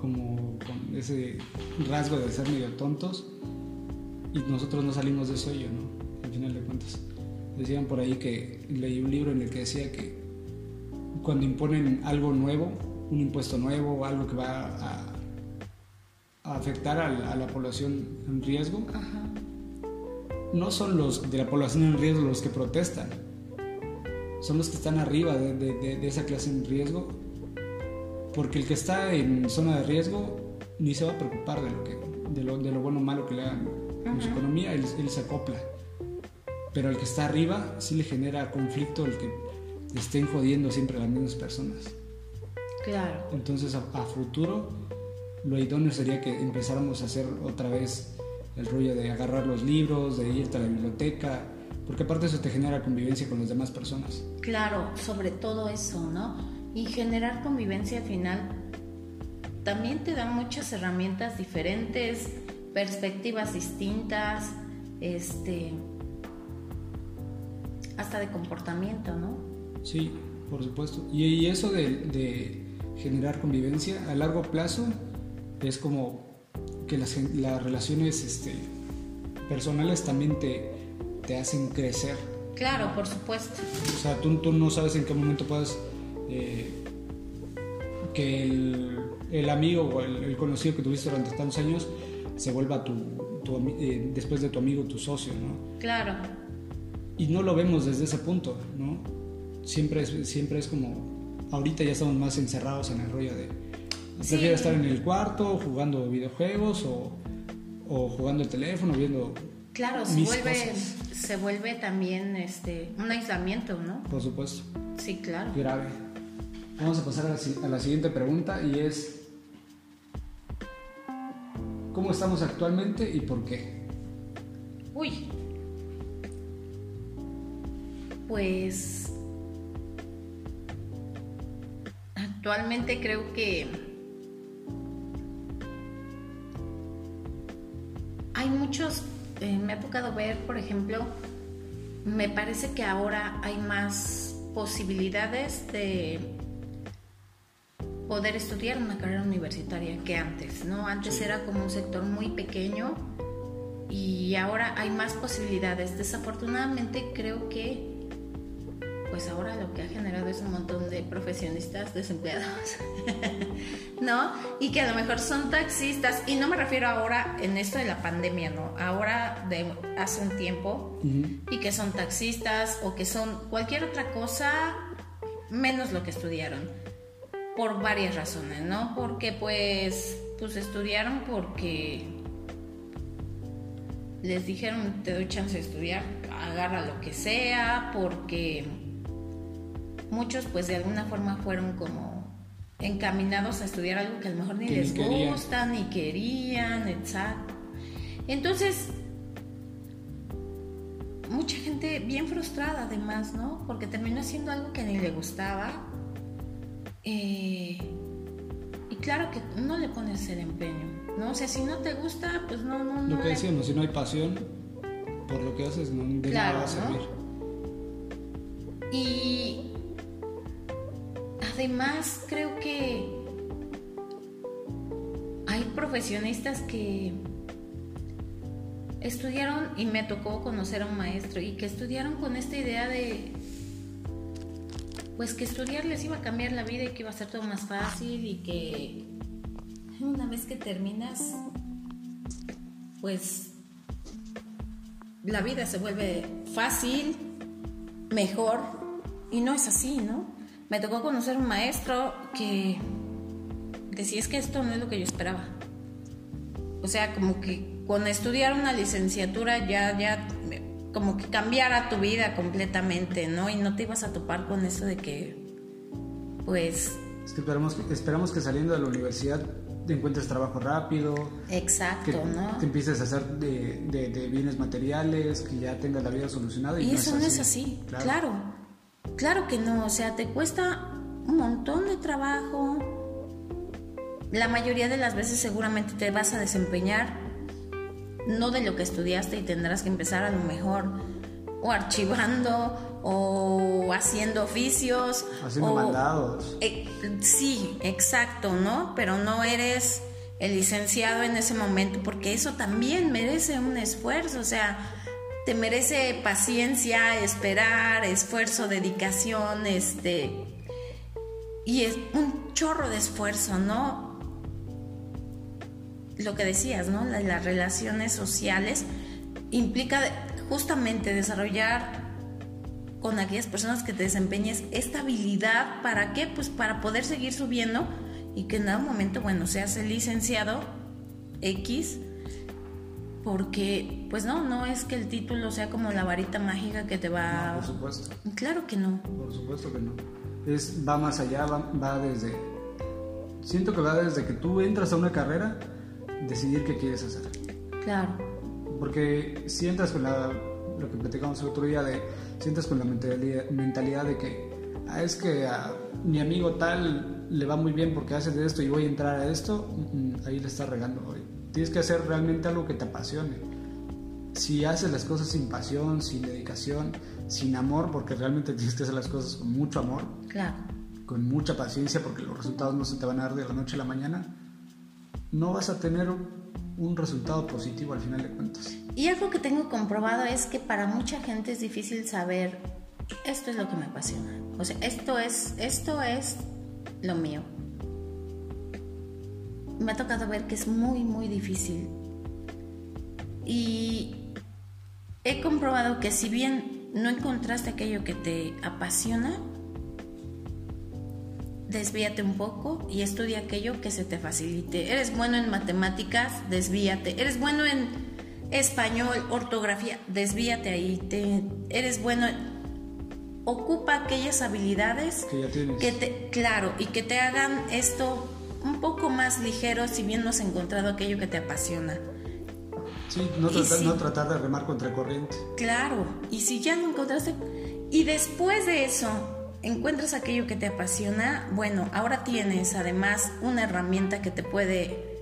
como con ese rasgo de ser medio tontos y nosotros no salimos de eso yo, ¿no? Al final de cuentas. Decían por ahí que leí un libro en el que decía que cuando imponen algo nuevo, un impuesto nuevo, algo que va a, a afectar a la, a la población en riesgo, Ajá. No son los de la población en riesgo los que protestan, son los que están arriba de, de- de- de esa clase en riesgo, porque el que está en zona de riesgo ni se va a preocupar de lo, que, de lo, de lo bueno o malo que le hagan con su economía, él, él se acopla. Pero el que está arriba sí le genera conflicto el que estén jodiendo siempre a las mismas personas. Claro. Entonces a, a futuro lo idóneo sería que empezáramos a hacer otra vez el rollo de agarrar los libros, de irte a la biblioteca, porque aparte eso te genera convivencia con las demás personas. Claro, sobre todo eso, ¿no? Y generar convivencia al final también te da muchas herramientas diferentes, perspectivas distintas, este hasta de comportamiento, ¿no? Sí, por supuesto. Y, y eso de, de generar convivencia a largo plazo es como que las, relaciones este, personales también te, te hacen crecer. Claro, por supuesto. O sea, tú, tú no sabes en qué momento puedes eh, que el, el amigo o el, el conocido que tuviste durante tantos años se vuelva tu, tu eh, después de tu amigo tu socio, ¿no? Claro. Y no lo vemos desde ese punto, ¿no? Siempre es, siempre es como ahorita ya estamos más encerrados en el rollo de prefiero estar en el cuarto jugando videojuegos o, o jugando el teléfono, viendo Claro, se vuelve, se vuelve también este, un aislamiento, ¿no? Por supuesto. Sí, claro. Grave. Vamos a pasar a la, siguiente pregunta y es, ¿cómo estamos actualmente y por qué? Uy. Pues actualmente creo que muchos eh, me ha tocado ver, por ejemplo, me parece que ahora hay más posibilidades de poder estudiar una carrera universitaria que antes, ¿no? Antes era como un sector muy pequeño y ahora hay más posibilidades. Desafortunadamente creo que pues ahora lo que ha generado es un montón de profesionistas desempleados, *laughs* ¿no? Y que a lo mejor son taxistas, y no me refiero ahora en esto de la pandemia, ¿no? Ahora de hace un tiempo, y que son taxistas o que son cualquier otra cosa menos lo que estudiaron, por varias razones, ¿no? Porque pues, pues estudiaron porque les dijeron te doy chance de estudiar, agarra lo que sea, porque muchos pues de alguna forma fueron como encaminados a estudiar algo que a lo mejor ni les gusta, ni querían, exacto. Entonces, mucha gente bien frustrada además, ¿no? Porque terminó haciendo algo que ni le gustaba. Eh, y claro que no le pones el empeño, ¿no? O sea, si no te gusta, pues no, no, no. Lo que decíamos, si no hay pasión por lo que haces, no, de nada va a servir. Y Además, creo que hay profesionistas que estudiaron y me tocó conocer a un maestro y que estudiaron con esta idea de pues que estudiar les iba a cambiar la vida y que iba a ser todo más fácil y que una vez que terminas pues la vida se vuelve fácil, mejor y no es así, ¿no? Me tocó conocer un maestro que decía es que esto no es lo que yo esperaba. O sea, como que con estudiar una licenciatura ya, ya, como que cambiara tu vida completamente, ¿no? Y no te ibas a topar con eso de que, pues... Es que esperamos, esperamos que saliendo de la universidad te encuentres trabajo rápido. Exacto, que ¿no? Te empieces a hacer de, bienes materiales, que ya tengas la vida solucionada. Y, eso no es así, claro. Claro que no, o sea, te cuesta un montón de trabajo. La mayoría de las veces seguramente te vas a desempeñar no de lo que estudiaste y tendrás que empezar a lo mejor o archivando o haciendo oficios. Haciendo mandados. Eh, sí, exacto, ¿no? Pero no eres el licenciado en ese momento porque eso también merece un esfuerzo, o sea, te merece paciencia, esperar, esfuerzo, dedicación, este y es un chorro de esfuerzo, ¿no? Lo que decías, ¿no? Las, relaciones sociales implica justamente desarrollar con aquellas personas que te desempeñes esta habilidad, ¿para qué? Pues para poder seguir subiendo y que en algún momento, bueno, seas el licenciado X porque pues no, no es que el título sea como la varita mágica que te va... por supuesto. Claro que no. Por supuesto que no. Es, va más allá, va, desde... Siento que va desde que tú entras a una carrera, decidir qué quieres hacer. Claro. Porque si entras con la, lo que platicamos el otro día, de, si entras con la mentalidad, mentalidad de que ah, es que a mi amigo tal le va muy bien porque hace de esto y voy a entrar a esto, mm, mm, ahí le está regando Tienes que hacer realmente algo que te apasione. Si haces las cosas sin pasión, sin dedicación, sin amor, porque realmente tienes que hacer las cosas con mucho amor, claro. con mucha paciencia, porque los resultados no se te van a dar de la noche a la mañana, no vas a tener un resultado positivo al final de cuentas. Y algo que tengo comprobado es que para mucha gente es difícil saber esto es lo que me apasiona. O sea, esto es, esto es lo mío me ha tocado ver que es muy, muy difícil. Y he comprobado que si bien no encontraste aquello que te apasiona, desvíate un poco y estudia aquello que se te facilite. Eres bueno en matemáticas, desvíate. Eres bueno en español, ortografía, desvíate ahí. Te, eres bueno, ocupa aquellas habilidades que ya tienes. Que te, claro, y que te hagan esto un poco más ligero si bien no has encontrado aquello que te apasiona. Sí, no, tratar, no tratar de remar contra corriente. Claro, y si ya lo encontraste, y después de eso encuentras aquello que te apasiona, bueno, ahora tienes además una herramienta que te puede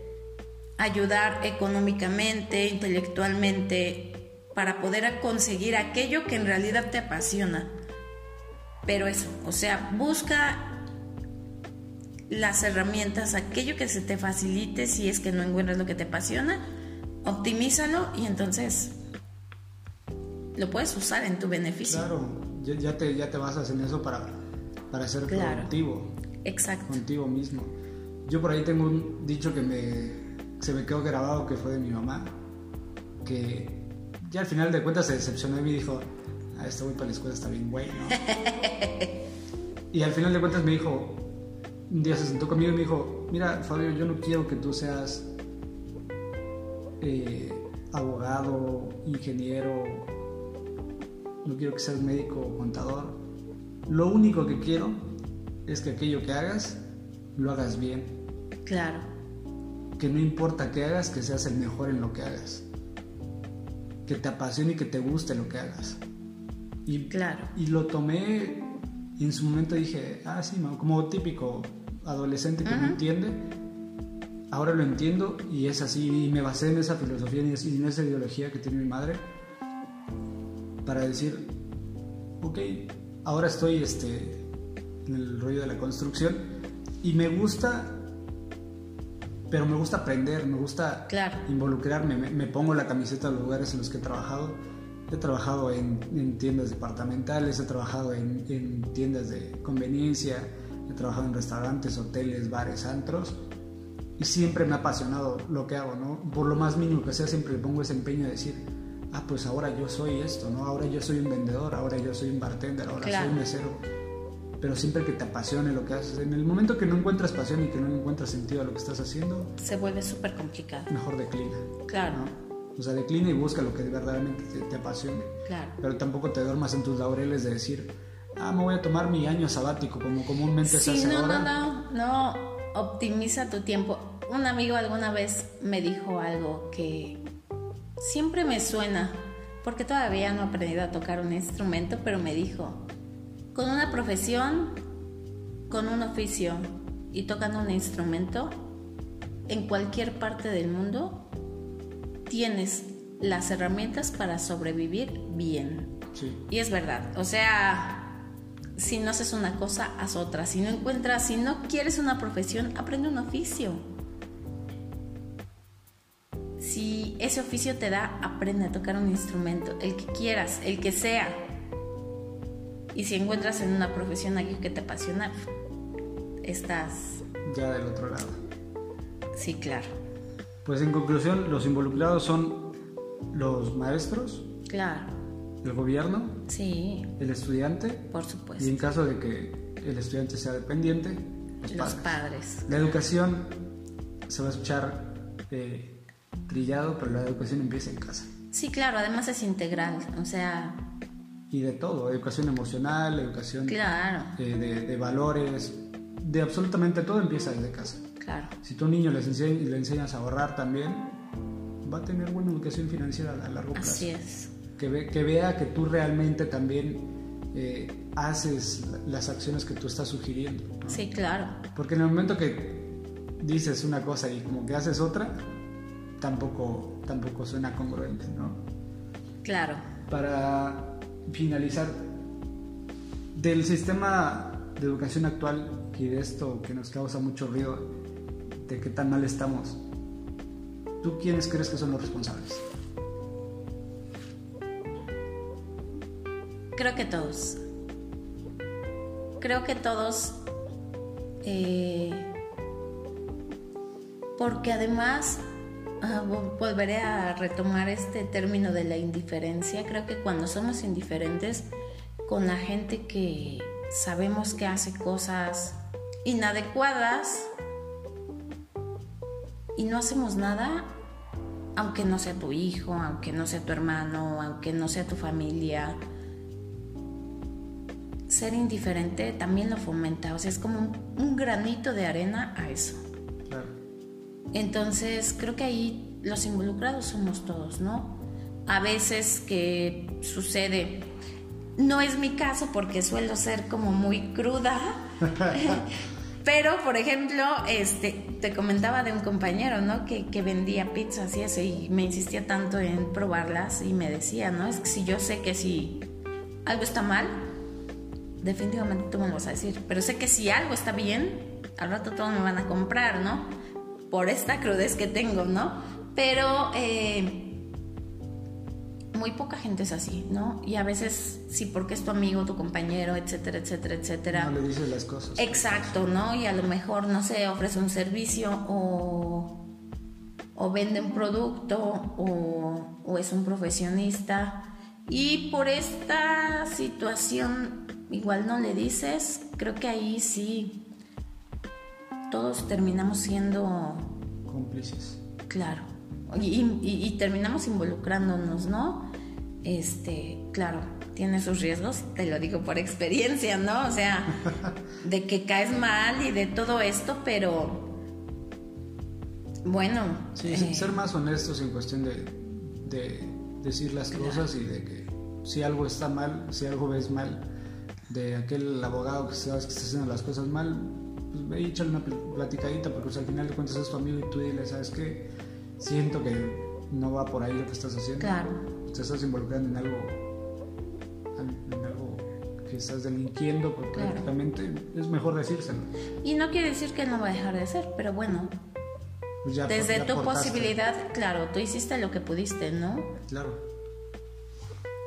ayudar económicamente, intelectualmente, para poder conseguir aquello que en realidad te apasiona. Pero eso, o sea, busca las herramientas, aquello que se te facilite si es que no encuentras lo que te apasiona, optimízalo y entonces lo puedes usar en tu beneficio. Claro, ya, te, ya te basas en eso para, para ser productivo. Exacto. Contigo mismo. Yo por ahí tengo un dicho que me, se me quedó grabado que fue de mi mamá, que ya al final de cuentas se decepcionó y me dijo, ah, este güey para la escuela está bien güey, ¿no? *laughs* y al final de cuentas me dijo, un día se sentó conmigo y me dijo, mira Fabio, yo no quiero que tú seas eh, abogado, ingeniero, no quiero que seas médico o contador. Lo único que quiero es que aquello que hagas, lo hagas bien. Claro. Que no importa qué hagas, que seas el mejor en lo que hagas. Que te apasione y que te guste lo que hagas. Y, claro. y lo tomé y en su momento dije, ah, sí, como típico adolescente que no entiende. Ahora lo entiendo y es así. Y me basé en esa filosofía y en esa ideología que tiene mi madre para decir, ok, ahora estoy este, en el rollo de la construcción y me gusta, pero me gusta aprender, me gusta involucrarme, me, pongo la camiseta de los lugares en los que he trabajado. He trabajado en, tiendas departamentales, he trabajado en, en, tiendas de conveniencia, he trabajado en restaurantes, hoteles, bares, antros y siempre me ha apasionado lo que hago, ¿no? Por lo más mínimo que sea, siempre le pongo ese empeño de decir, ah, pues ahora yo soy esto, ¿no? Ahora yo soy un vendedor, ahora yo soy un bartender, ahora soy un mesero. Pero siempre que te apasione lo que haces. En el momento que no encuentras pasión y que no encuentras sentido a lo que estás haciendo, se vuelve súper complicado. Mejor declina. Claro. O sea, declina y busca lo que verdaderamente te, apasione. Claro. Pero tampoco te duermas en tus laureles de decir, ah, me voy a tomar mi año sabático, como comúnmente se hace no, ahora. No, no, no, optimiza tu tiempo. Un amigo alguna vez me dijo algo que siempre me suena, porque todavía no he aprendido a tocar un instrumento, pero me dijo, con una profesión, con un oficio y tocando un instrumento, en cualquier parte del mundo, tienes las herramientas para sobrevivir bien. Y es verdad, o sea, si no haces una cosa, haz otra. Si no encuentras, si no quieres una profesión, aprende un oficio si ese oficio te da, aprende a tocar un instrumento, el que quieras, el que sea. Y si encuentras en una profesión algo que te apasiona, estás... Ya del otro lado. Sí, claro. Pues en conclusión, los involucrados son los maestros. Claro. El gobierno. Sí. El estudiante. Por supuesto. Y en caso de que el estudiante sea dependiente, los, padres. La educación se va a escuchar eh, trillado, pero la educación empieza en casa. Sí, claro, además es integral, o sea... Y de todo, educación emocional, educación claro. de, de, valores, de absolutamente todo empieza desde casa. Claro. Si tu niño le enseñas a ahorrar también, va a tener buena educación financiera a largo plazo. Así es. Que, que vea que tú realmente también eh, haces las acciones que tú estás sugiriendo. Sí, claro. Porque en el momento que dices una cosa y como que haces otra, tampoco, tampoco suena congruente, ¿no? Claro. Para finalizar, del sistema de educación actual y de esto que nos causa mucho ruido, de qué tan mal estamos, ¿tú quiénes crees que son los responsables? Creo que todos. Creo que todos. Eh, porque además volveré a retomar este término de la indiferencia. Creo que cuando somos indiferentes con la gente que sabemos que hace cosas inadecuadas y no hacemos nada, aunque no sea tu hijo, aunque no sea tu hermano, aunque no sea tu familia. Ser indiferente también lo fomenta, o sea, es como un, granito de arena a eso. Entonces, creo que ahí los involucrados somos todos, ¿no? A veces que sucede, no es mi caso porque suelo ser como muy cruda, *laughs* *laughs* Pero, por ejemplo, este, te comentaba de un compañero, ¿no? Que, que, vendía pizzas y eso, y me insistía tanto en probarlas y me decía, ¿no? Es que si yo sé que si algo está mal, definitivamente tú me lo vas a decir. Pero sé que si algo está bien, al rato todos me van a comprar, ¿no? Por esta crudez que tengo, ¿no? Pero eh, muy poca gente es así, ¿no? Y a veces, sí, porque es tu amigo, tu compañero, etcétera, etcétera, etcétera. No le dices las cosas. Exacto, ¿no? Y a lo mejor, no sé, ofrece un servicio o, o vende un producto o, o es un profesionista. Y por esta situación, igual no le dices, creo que ahí sí, todos terminamos siendo... Cómplices. Claro y, terminamos involucrándonos, ¿no? Este, claro, tiene sus riesgos, te lo digo por experiencia, ¿no? O sea, *laughs* de que caes mal y de todo esto, pero bueno. Sí, eh, ser más honestos en cuestión de, de decir las cosas y de que si algo está mal, si algo ves mal, de aquel abogado que sabes que está haciendo las cosas mal, pues ve y échale una platicadita, porque pues, al final de cuentas es tu amigo y tú dile, ¿sabes qué? Siento que no va por ahí lo que estás haciendo. Claro. Te estás involucrando en algo, en algo que estás delinquiendo, porque prácticamente es mejor decírselo. Y no quiere decir que no va a dejar de ser, pero bueno. Pues desde tu posibilidad, claro, tú hiciste lo que pudiste, ¿no? Claro.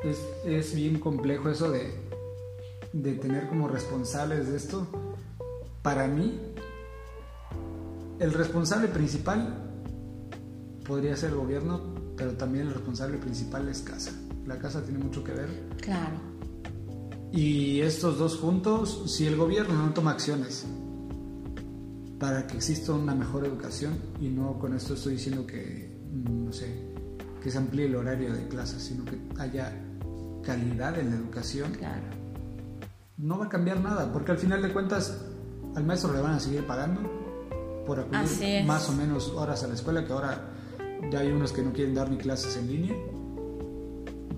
Es, es bien complejo eso de, de tener como responsables de esto. Para mí, el responsable principal podría ser el gobierno, pero también el responsable principal es casa. La casa tiene mucho que ver. Claro. Y estos dos juntos, si el gobierno no toma acciones para que exista una mejor educación, y no con esto estoy diciendo que, mm, no sé, que se amplíe el horario de clases, sino que haya calidad en la educación, claro. no va a cambiar nada, porque al final de cuentas al maestro le van a seguir pagando por acudir más o menos horas a la escuela, que ahora ya hay unos que no quieren dar ni clases en línea,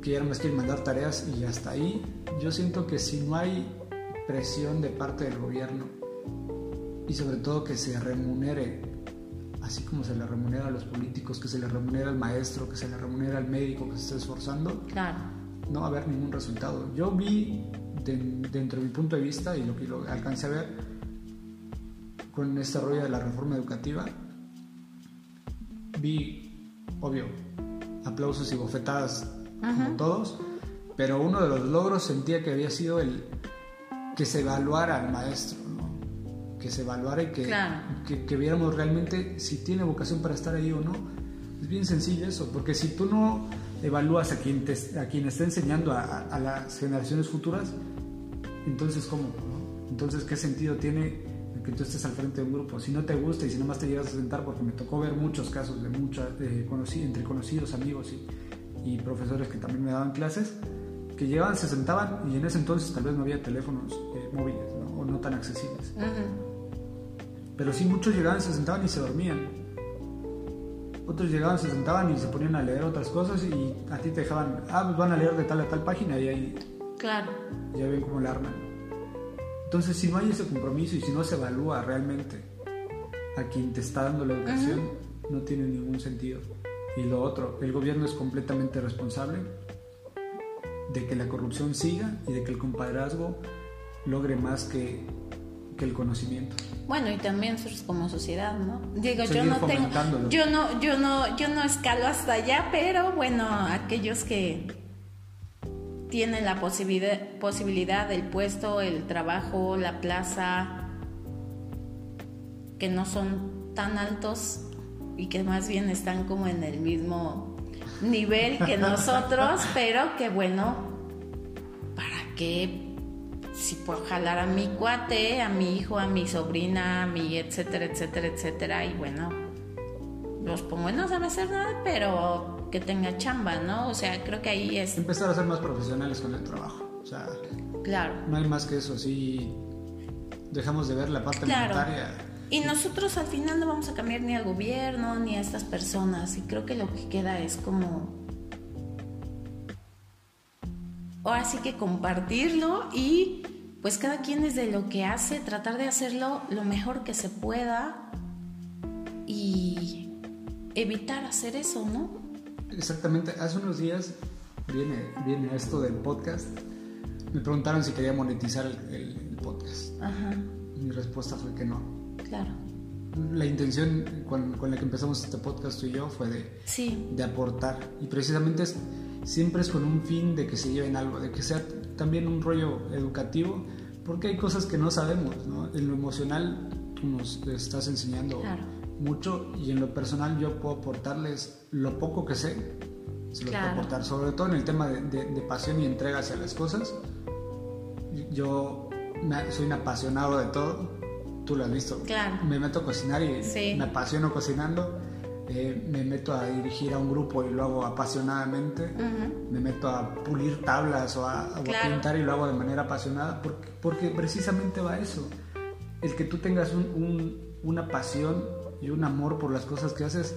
que ya no más quieren mandar tareas y hasta ahí. Yo siento que si no hay presión de parte del gobierno y sobre todo que se remunere, así como se le remunera a los políticos, que se le remunera al maestro, que se le remunera al médico que se está esforzando, no va a haber ningún resultado. Yo vi dentro de mi punto de vista y lo que lo alcancé a ver con este rollo de la reforma educativa, vi obvio, aplausos y bofetadas como todos, pero uno de los logros sentía que había sido el que se evaluara al maestro, que se evaluara y que, que, viéramos realmente si tiene vocación para estar ahí o no. Es bien sencillo eso, porque si tú no evalúas a quien, a quien está enseñando a, las generaciones futuras, entonces ¿cómo? Entonces, ¿qué sentido tiene que tú estés al frente de un grupo. Si no te gusta y si nomás te llegas a sentar, porque me tocó ver muchos casos de mucha, entre conocidos, amigos y, profesores que también me daban clases, que llegaban, se sentaban y en ese entonces tal vez no había teléfonos eh, móviles o no tan accesibles. Pero sí muchos llegaban, se sentaban y se dormían. Otros llegaban, se sentaban y se ponían a leer otras cosas y a ti te dejaban, ah, pues van a leer de tal a tal página y ahí... Claro. Ya ven cómo la arman. Entonces, si no hay ese compromiso y si no se evalúa realmente a quien te está dando la educación, no tiene ningún sentido. Y lo otro, el gobierno es completamente responsable de que la corrupción siga y de que el compadrazgo logre más que, que el conocimiento. Bueno, y también como sociedad, ¿no? Digo, yo no tengo, yo no, yo no, yo no escalo hasta allá, pero bueno, aquellos que tienen la posibilidad, posibilidad del puesto, el trabajo, la plaza, que no son tan altos y que más bien están como en el mismo nivel que *laughs* nosotros, pero que bueno, ¿para qué si puedo jalar a mi cuate, a mi hijo, a mi sobrina, a mi etcétera, etcétera, etcétera, y bueno, los pongo en no sabe hacer nada, pero que tenga chamba, ¿no? O sea, creo que ahí es... Empezar a ser más profesionales con el trabajo, o sea... Claro. No hay más que eso, sí dejamos de ver la parte Claro. monetaria. Y nosotros al final no vamos a cambiar ni al gobierno ni a estas personas. Y creo que lo que queda es como. Ahora sí que compartirlo y pues cada quien desde lo que hace, tratar de hacerlo lo mejor que se pueda y evitar hacer eso, ¿no? Exactamente, hace unos días viene, viene esto del podcast. Me preguntaron si quería monetizar el, el- el podcast. Ajá, Mi respuesta fue que no. claro. La intención con, con la que empezamos este podcast tú y yo fue de, Sí, de aportar. Y precisamente es, siempre es con un fin de que se lleven algo, de que sea también un rollo educativo, porque hay cosas que no sabemos, ¿no? En lo emocional tú nos estás enseñando Claro. Mucho y en lo personal yo puedo aportarles lo poco que sé, se los Claro. puedo aportar, sobre todo en el tema de, de- de pasión y entrega hacia las cosas. Yo soy un apasionado de todo, tú lo has visto. Claro. Me meto a cocinar y Sí. me apasiono cocinando. eh, me meto a dirigir a un grupo y lo hago apasionadamente. Me meto a pulir tablas o a, a Claro. pintar y lo hago de manera apasionada porque, porque precisamente va eso. El que tú tengas un- un- una pasión y un amor por las cosas que haces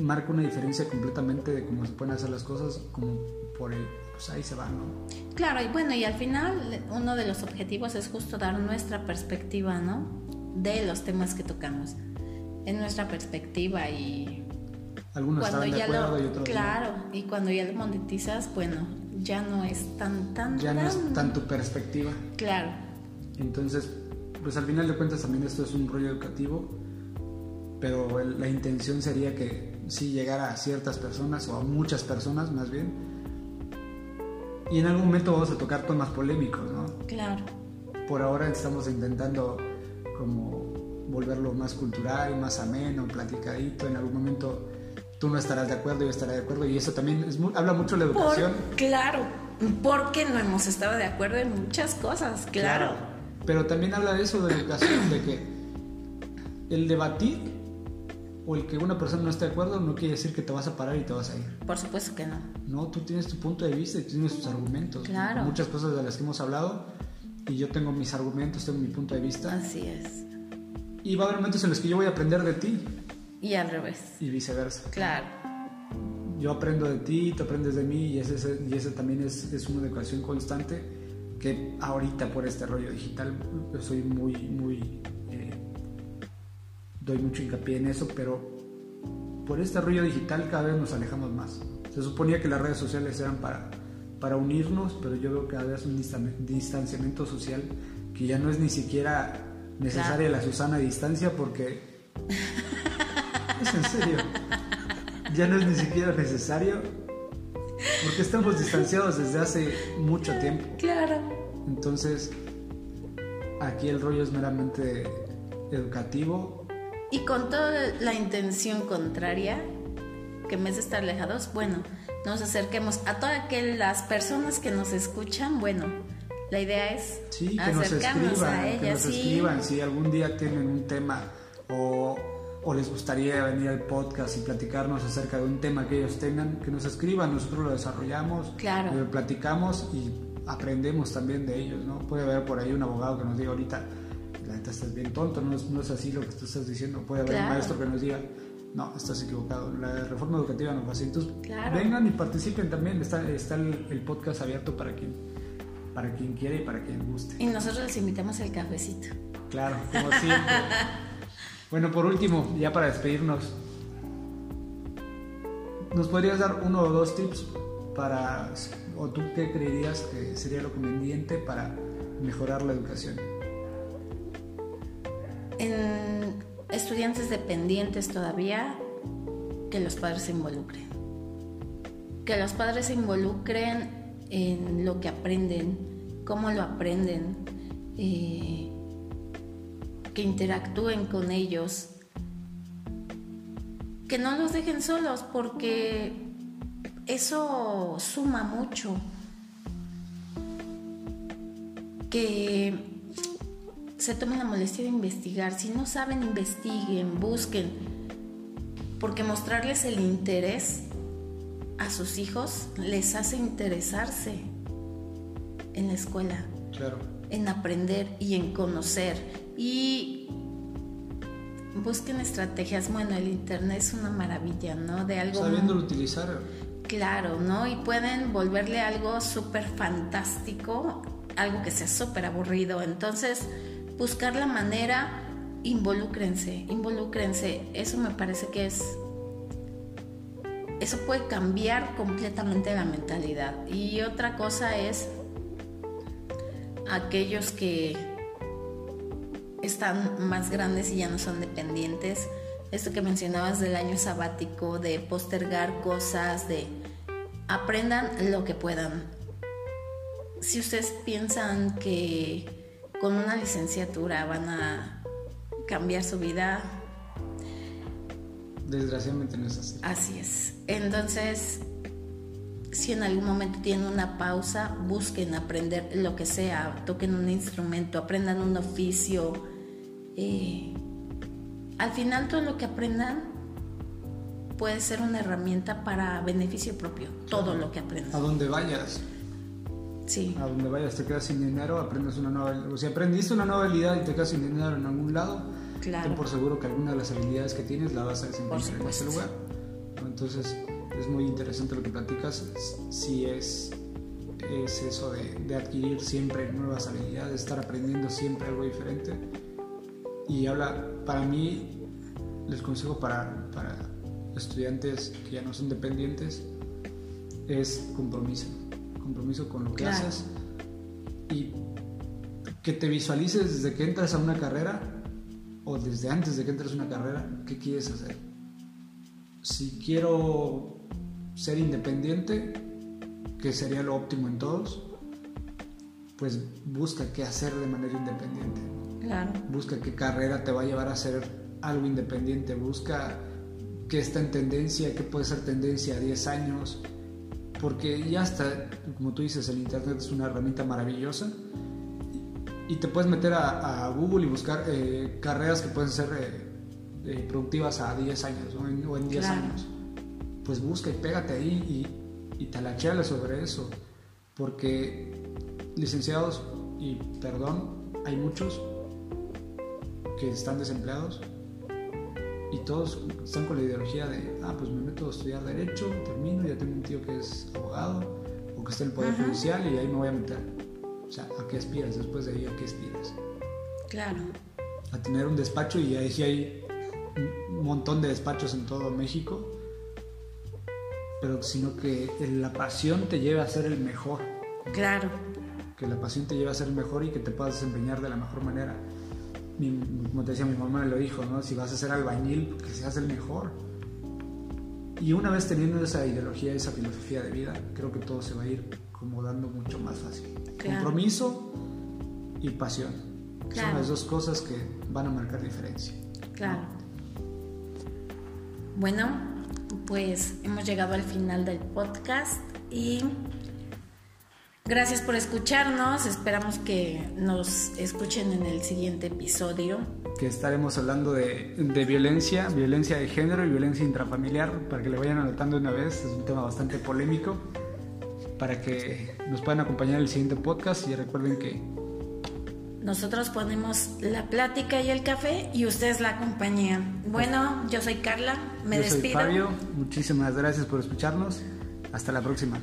marca una diferencia completamente de cómo se pueden hacer las cosas como por el pues ahí se va no Claro, y bueno, y al final uno de los objetivos es justo dar nuestra perspectiva, ¿no? De los temas que tocamos. En nuestra perspectiva y algunos cuando estarán de acuerdo lo y otros no. claro, y cuando ya lo monetizas, bueno, ya no es tan tan ya no es tan- tan tu perspectiva claro. Entonces, pues al final de cuentas también esto es un rollo educativo, pero el- la intención sería que sí llegara a ciertas personas o a muchas personas más bien. Y en algún momento vamos a tocar temas polémicos, ¿no? Claro. Por ahora estamos intentando como volverlo más cultural, más ameno, platicadito. En algún momento tú no estarás de acuerdo, yo estaré de acuerdo. Y eso también es habla mucho de la Por- educación. claro, porque no hemos estado de acuerdo en muchas cosas, claro. Pero también habla de eso, de la educación, de que el debatir o el que una persona no esté de acuerdo no quiere decir que te vas a parar y te vas a ir. Por supuesto que no. No, tú tienes tu punto de vista y tienes tus argumentos. Claro. Muchas cosas de las que hemos hablado y yo tengo mis argumentos, tengo mi punto de vista. Así es. Y va a haber momentos en los que yo voy a aprender de ti Y al revés. y viceversa. Claro. Yo aprendo de ti, tú aprendes de mí y ese, y ese también es, es una educación constante que ahorita por este rollo digital soy muy, muy... doy mucho hincapié en eso, pero por este rollo digital cada vez nos alejamos más. Se suponía que las redes sociales eran para, para unirnos, pero yo veo cada vez un distan- distanciamiento social que ya no es ni siquiera necesaria la Susana distancia porque... *laughs* es en serio ya no es ni siquiera necesario porque estamos distanciados desde hace mucho tiempo. Claro. Entonces, aquí el rollo es meramente educativo. Y con toda la intención contraria, que en vez de estar alejados, bueno, nos acerquemos a todas aquellas personas que nos escuchan, bueno, la idea es Sí, que nos escriban, a que nos sí. escriban si algún día tienen un tema o, o les gustaría venir al podcast y platicarnos acerca de un tema que ellos tengan, que nos escriban, nosotros lo desarrollamos, Claro. lo platicamos y aprendemos también de ellos, ¿no? Puede haber por ahí un abogado que nos diga ahorita, la neta estás bien tonto, no es, no es así lo que tú estás diciendo, puede haber un Claro. maestro que nos diga, no, estás equivocado, la reforma educativa no fue así, entonces Claro. vengan y participen también, está, está el, el podcast abierto para quien, para quien quiera y para quien guste. Y nosotros les invitamos el cafecito. Claro, como siempre. *laughs* bueno, por último, ya para despedirnos, ¿nos podrías dar uno o dos tips para, o tú qué creerías que sería lo conveniente para mejorar la educación? En estudiantes dependientes todavía, que los padres se involucren. Que los padres se involucren en lo que aprenden, cómo lo aprenden, eh, que interactúen con ellos, que no los dejen solos porque eso suma mucho. que se tomen la molestia de investigar. Si no saben, investiguen, busquen, porque mostrarles el interés a sus hijos les hace interesarse en la escuela, Claro. en aprender y en conocer. Y busquen estrategias. Bueno, el internet es una maravilla, ¿no? De algo Sabiéndolo utilizar. Claro, ¿no? Y pueden volverle algo súper fantástico, algo que sea súper aburrido. Entonces, buscar la manera, involúcrense, involúcrense. Eso me parece que es... Eso puede cambiar completamente la mentalidad. Y otra cosa es aquellos que están más grandes y ya no son dependientes. Esto que mencionabas del año sabático, de postergar cosas, de aprendan lo que puedan. Si ustedes piensan que con una licenciatura van a cambiar su vida, Desgraciadamente no es así. así es. Entonces, si en algún momento tienen una pausa, busquen aprender lo que sea, toquen un instrumento, aprendan un oficio. eh, al final todo lo que aprendan puede ser una herramienta para beneficio propio, todo lo que A aprendan. donde vayas, Sí, a donde vayas te quedas sin dinero, aprendes una nueva... O si aprendiste una nueva habilidad y te quedas sin dinero en algún lado, Claro. ten por seguro que alguna de las habilidades que tienes la vas a desempeñar en ese lugar. Entonces, es muy interesante lo que platicas. Si es, es eso de, de adquirir siempre nuevas habilidades, estar aprendiendo siempre algo diferente. Y habla, para mí, les consejo para, para estudiantes que ya no son dependientes, es compromiso. Compromiso con lo que Claro. haces y que te visualices desde que entras a una carrera o desde antes de que entres a una carrera, ¿qué quieres hacer? Si quiero ser independiente, que sería lo óptimo en todos, pues busca qué hacer de manera independiente. claro. Busca qué carrera te va a llevar a hacer algo independiente. Busca qué está en tendencia, qué puede ser tendencia a 10 años. Porque ya está, como tú dices, el Internet es una herramienta maravillosa. Y te puedes meter a, a Google y buscar eh, carreras que pueden ser eh, eh, productivas a 10 años ¿no? En- o en 10 Claro. años. Pues busca y pégate ahí y, y talacheale sobre eso. Porque licenciados, y perdón, hay muchos que están desempleados y todos están con la ideología de, ah, pues me meto a estudiar derecho, termino, ya tengo un tío que es abogado o que está en el Poder Ajá. Judicial y ahí me voy a meter. O sea, ¿a qué aspiras? Después de ahí, ¿a qué aspiras? Claro, A tener un despacho y ahí hay un montón de despachos en todo México, pero sino que la pasión te lleve a ser el mejor. claro, que la pasión te lleve a ser mejor y que te puedas desempeñar de la mejor manera. Mi- como te decía, mi mamá me lo dijo, ¿no? Si vas a ser albañil, que seas el mejor. Y una vez teniendo esa ideología, esa filosofía de vida, creo que todo se va a ir como dando mucho más fácil. Claro. Compromiso y pasión. Son Claro. las dos cosas que van a marcar diferencia. claro. Bueno, pues hemos llegado al final del podcast y gracias por escucharnos. Esperamos que nos escuchen en el siguiente episodio. Que estaremos hablando de, de violencia, violencia de género y violencia intrafamiliar, para que le vayan anotando una vez. Es un tema bastante polémico. Para que nos puedan acompañar en el siguiente podcast y recuerden que Nosotros ponemos la plática y el café y ustedes la compañía. Bueno, yo soy Carla, me yo despido. soy Fabio. Muchísimas gracias por escucharnos. Hasta la próxima.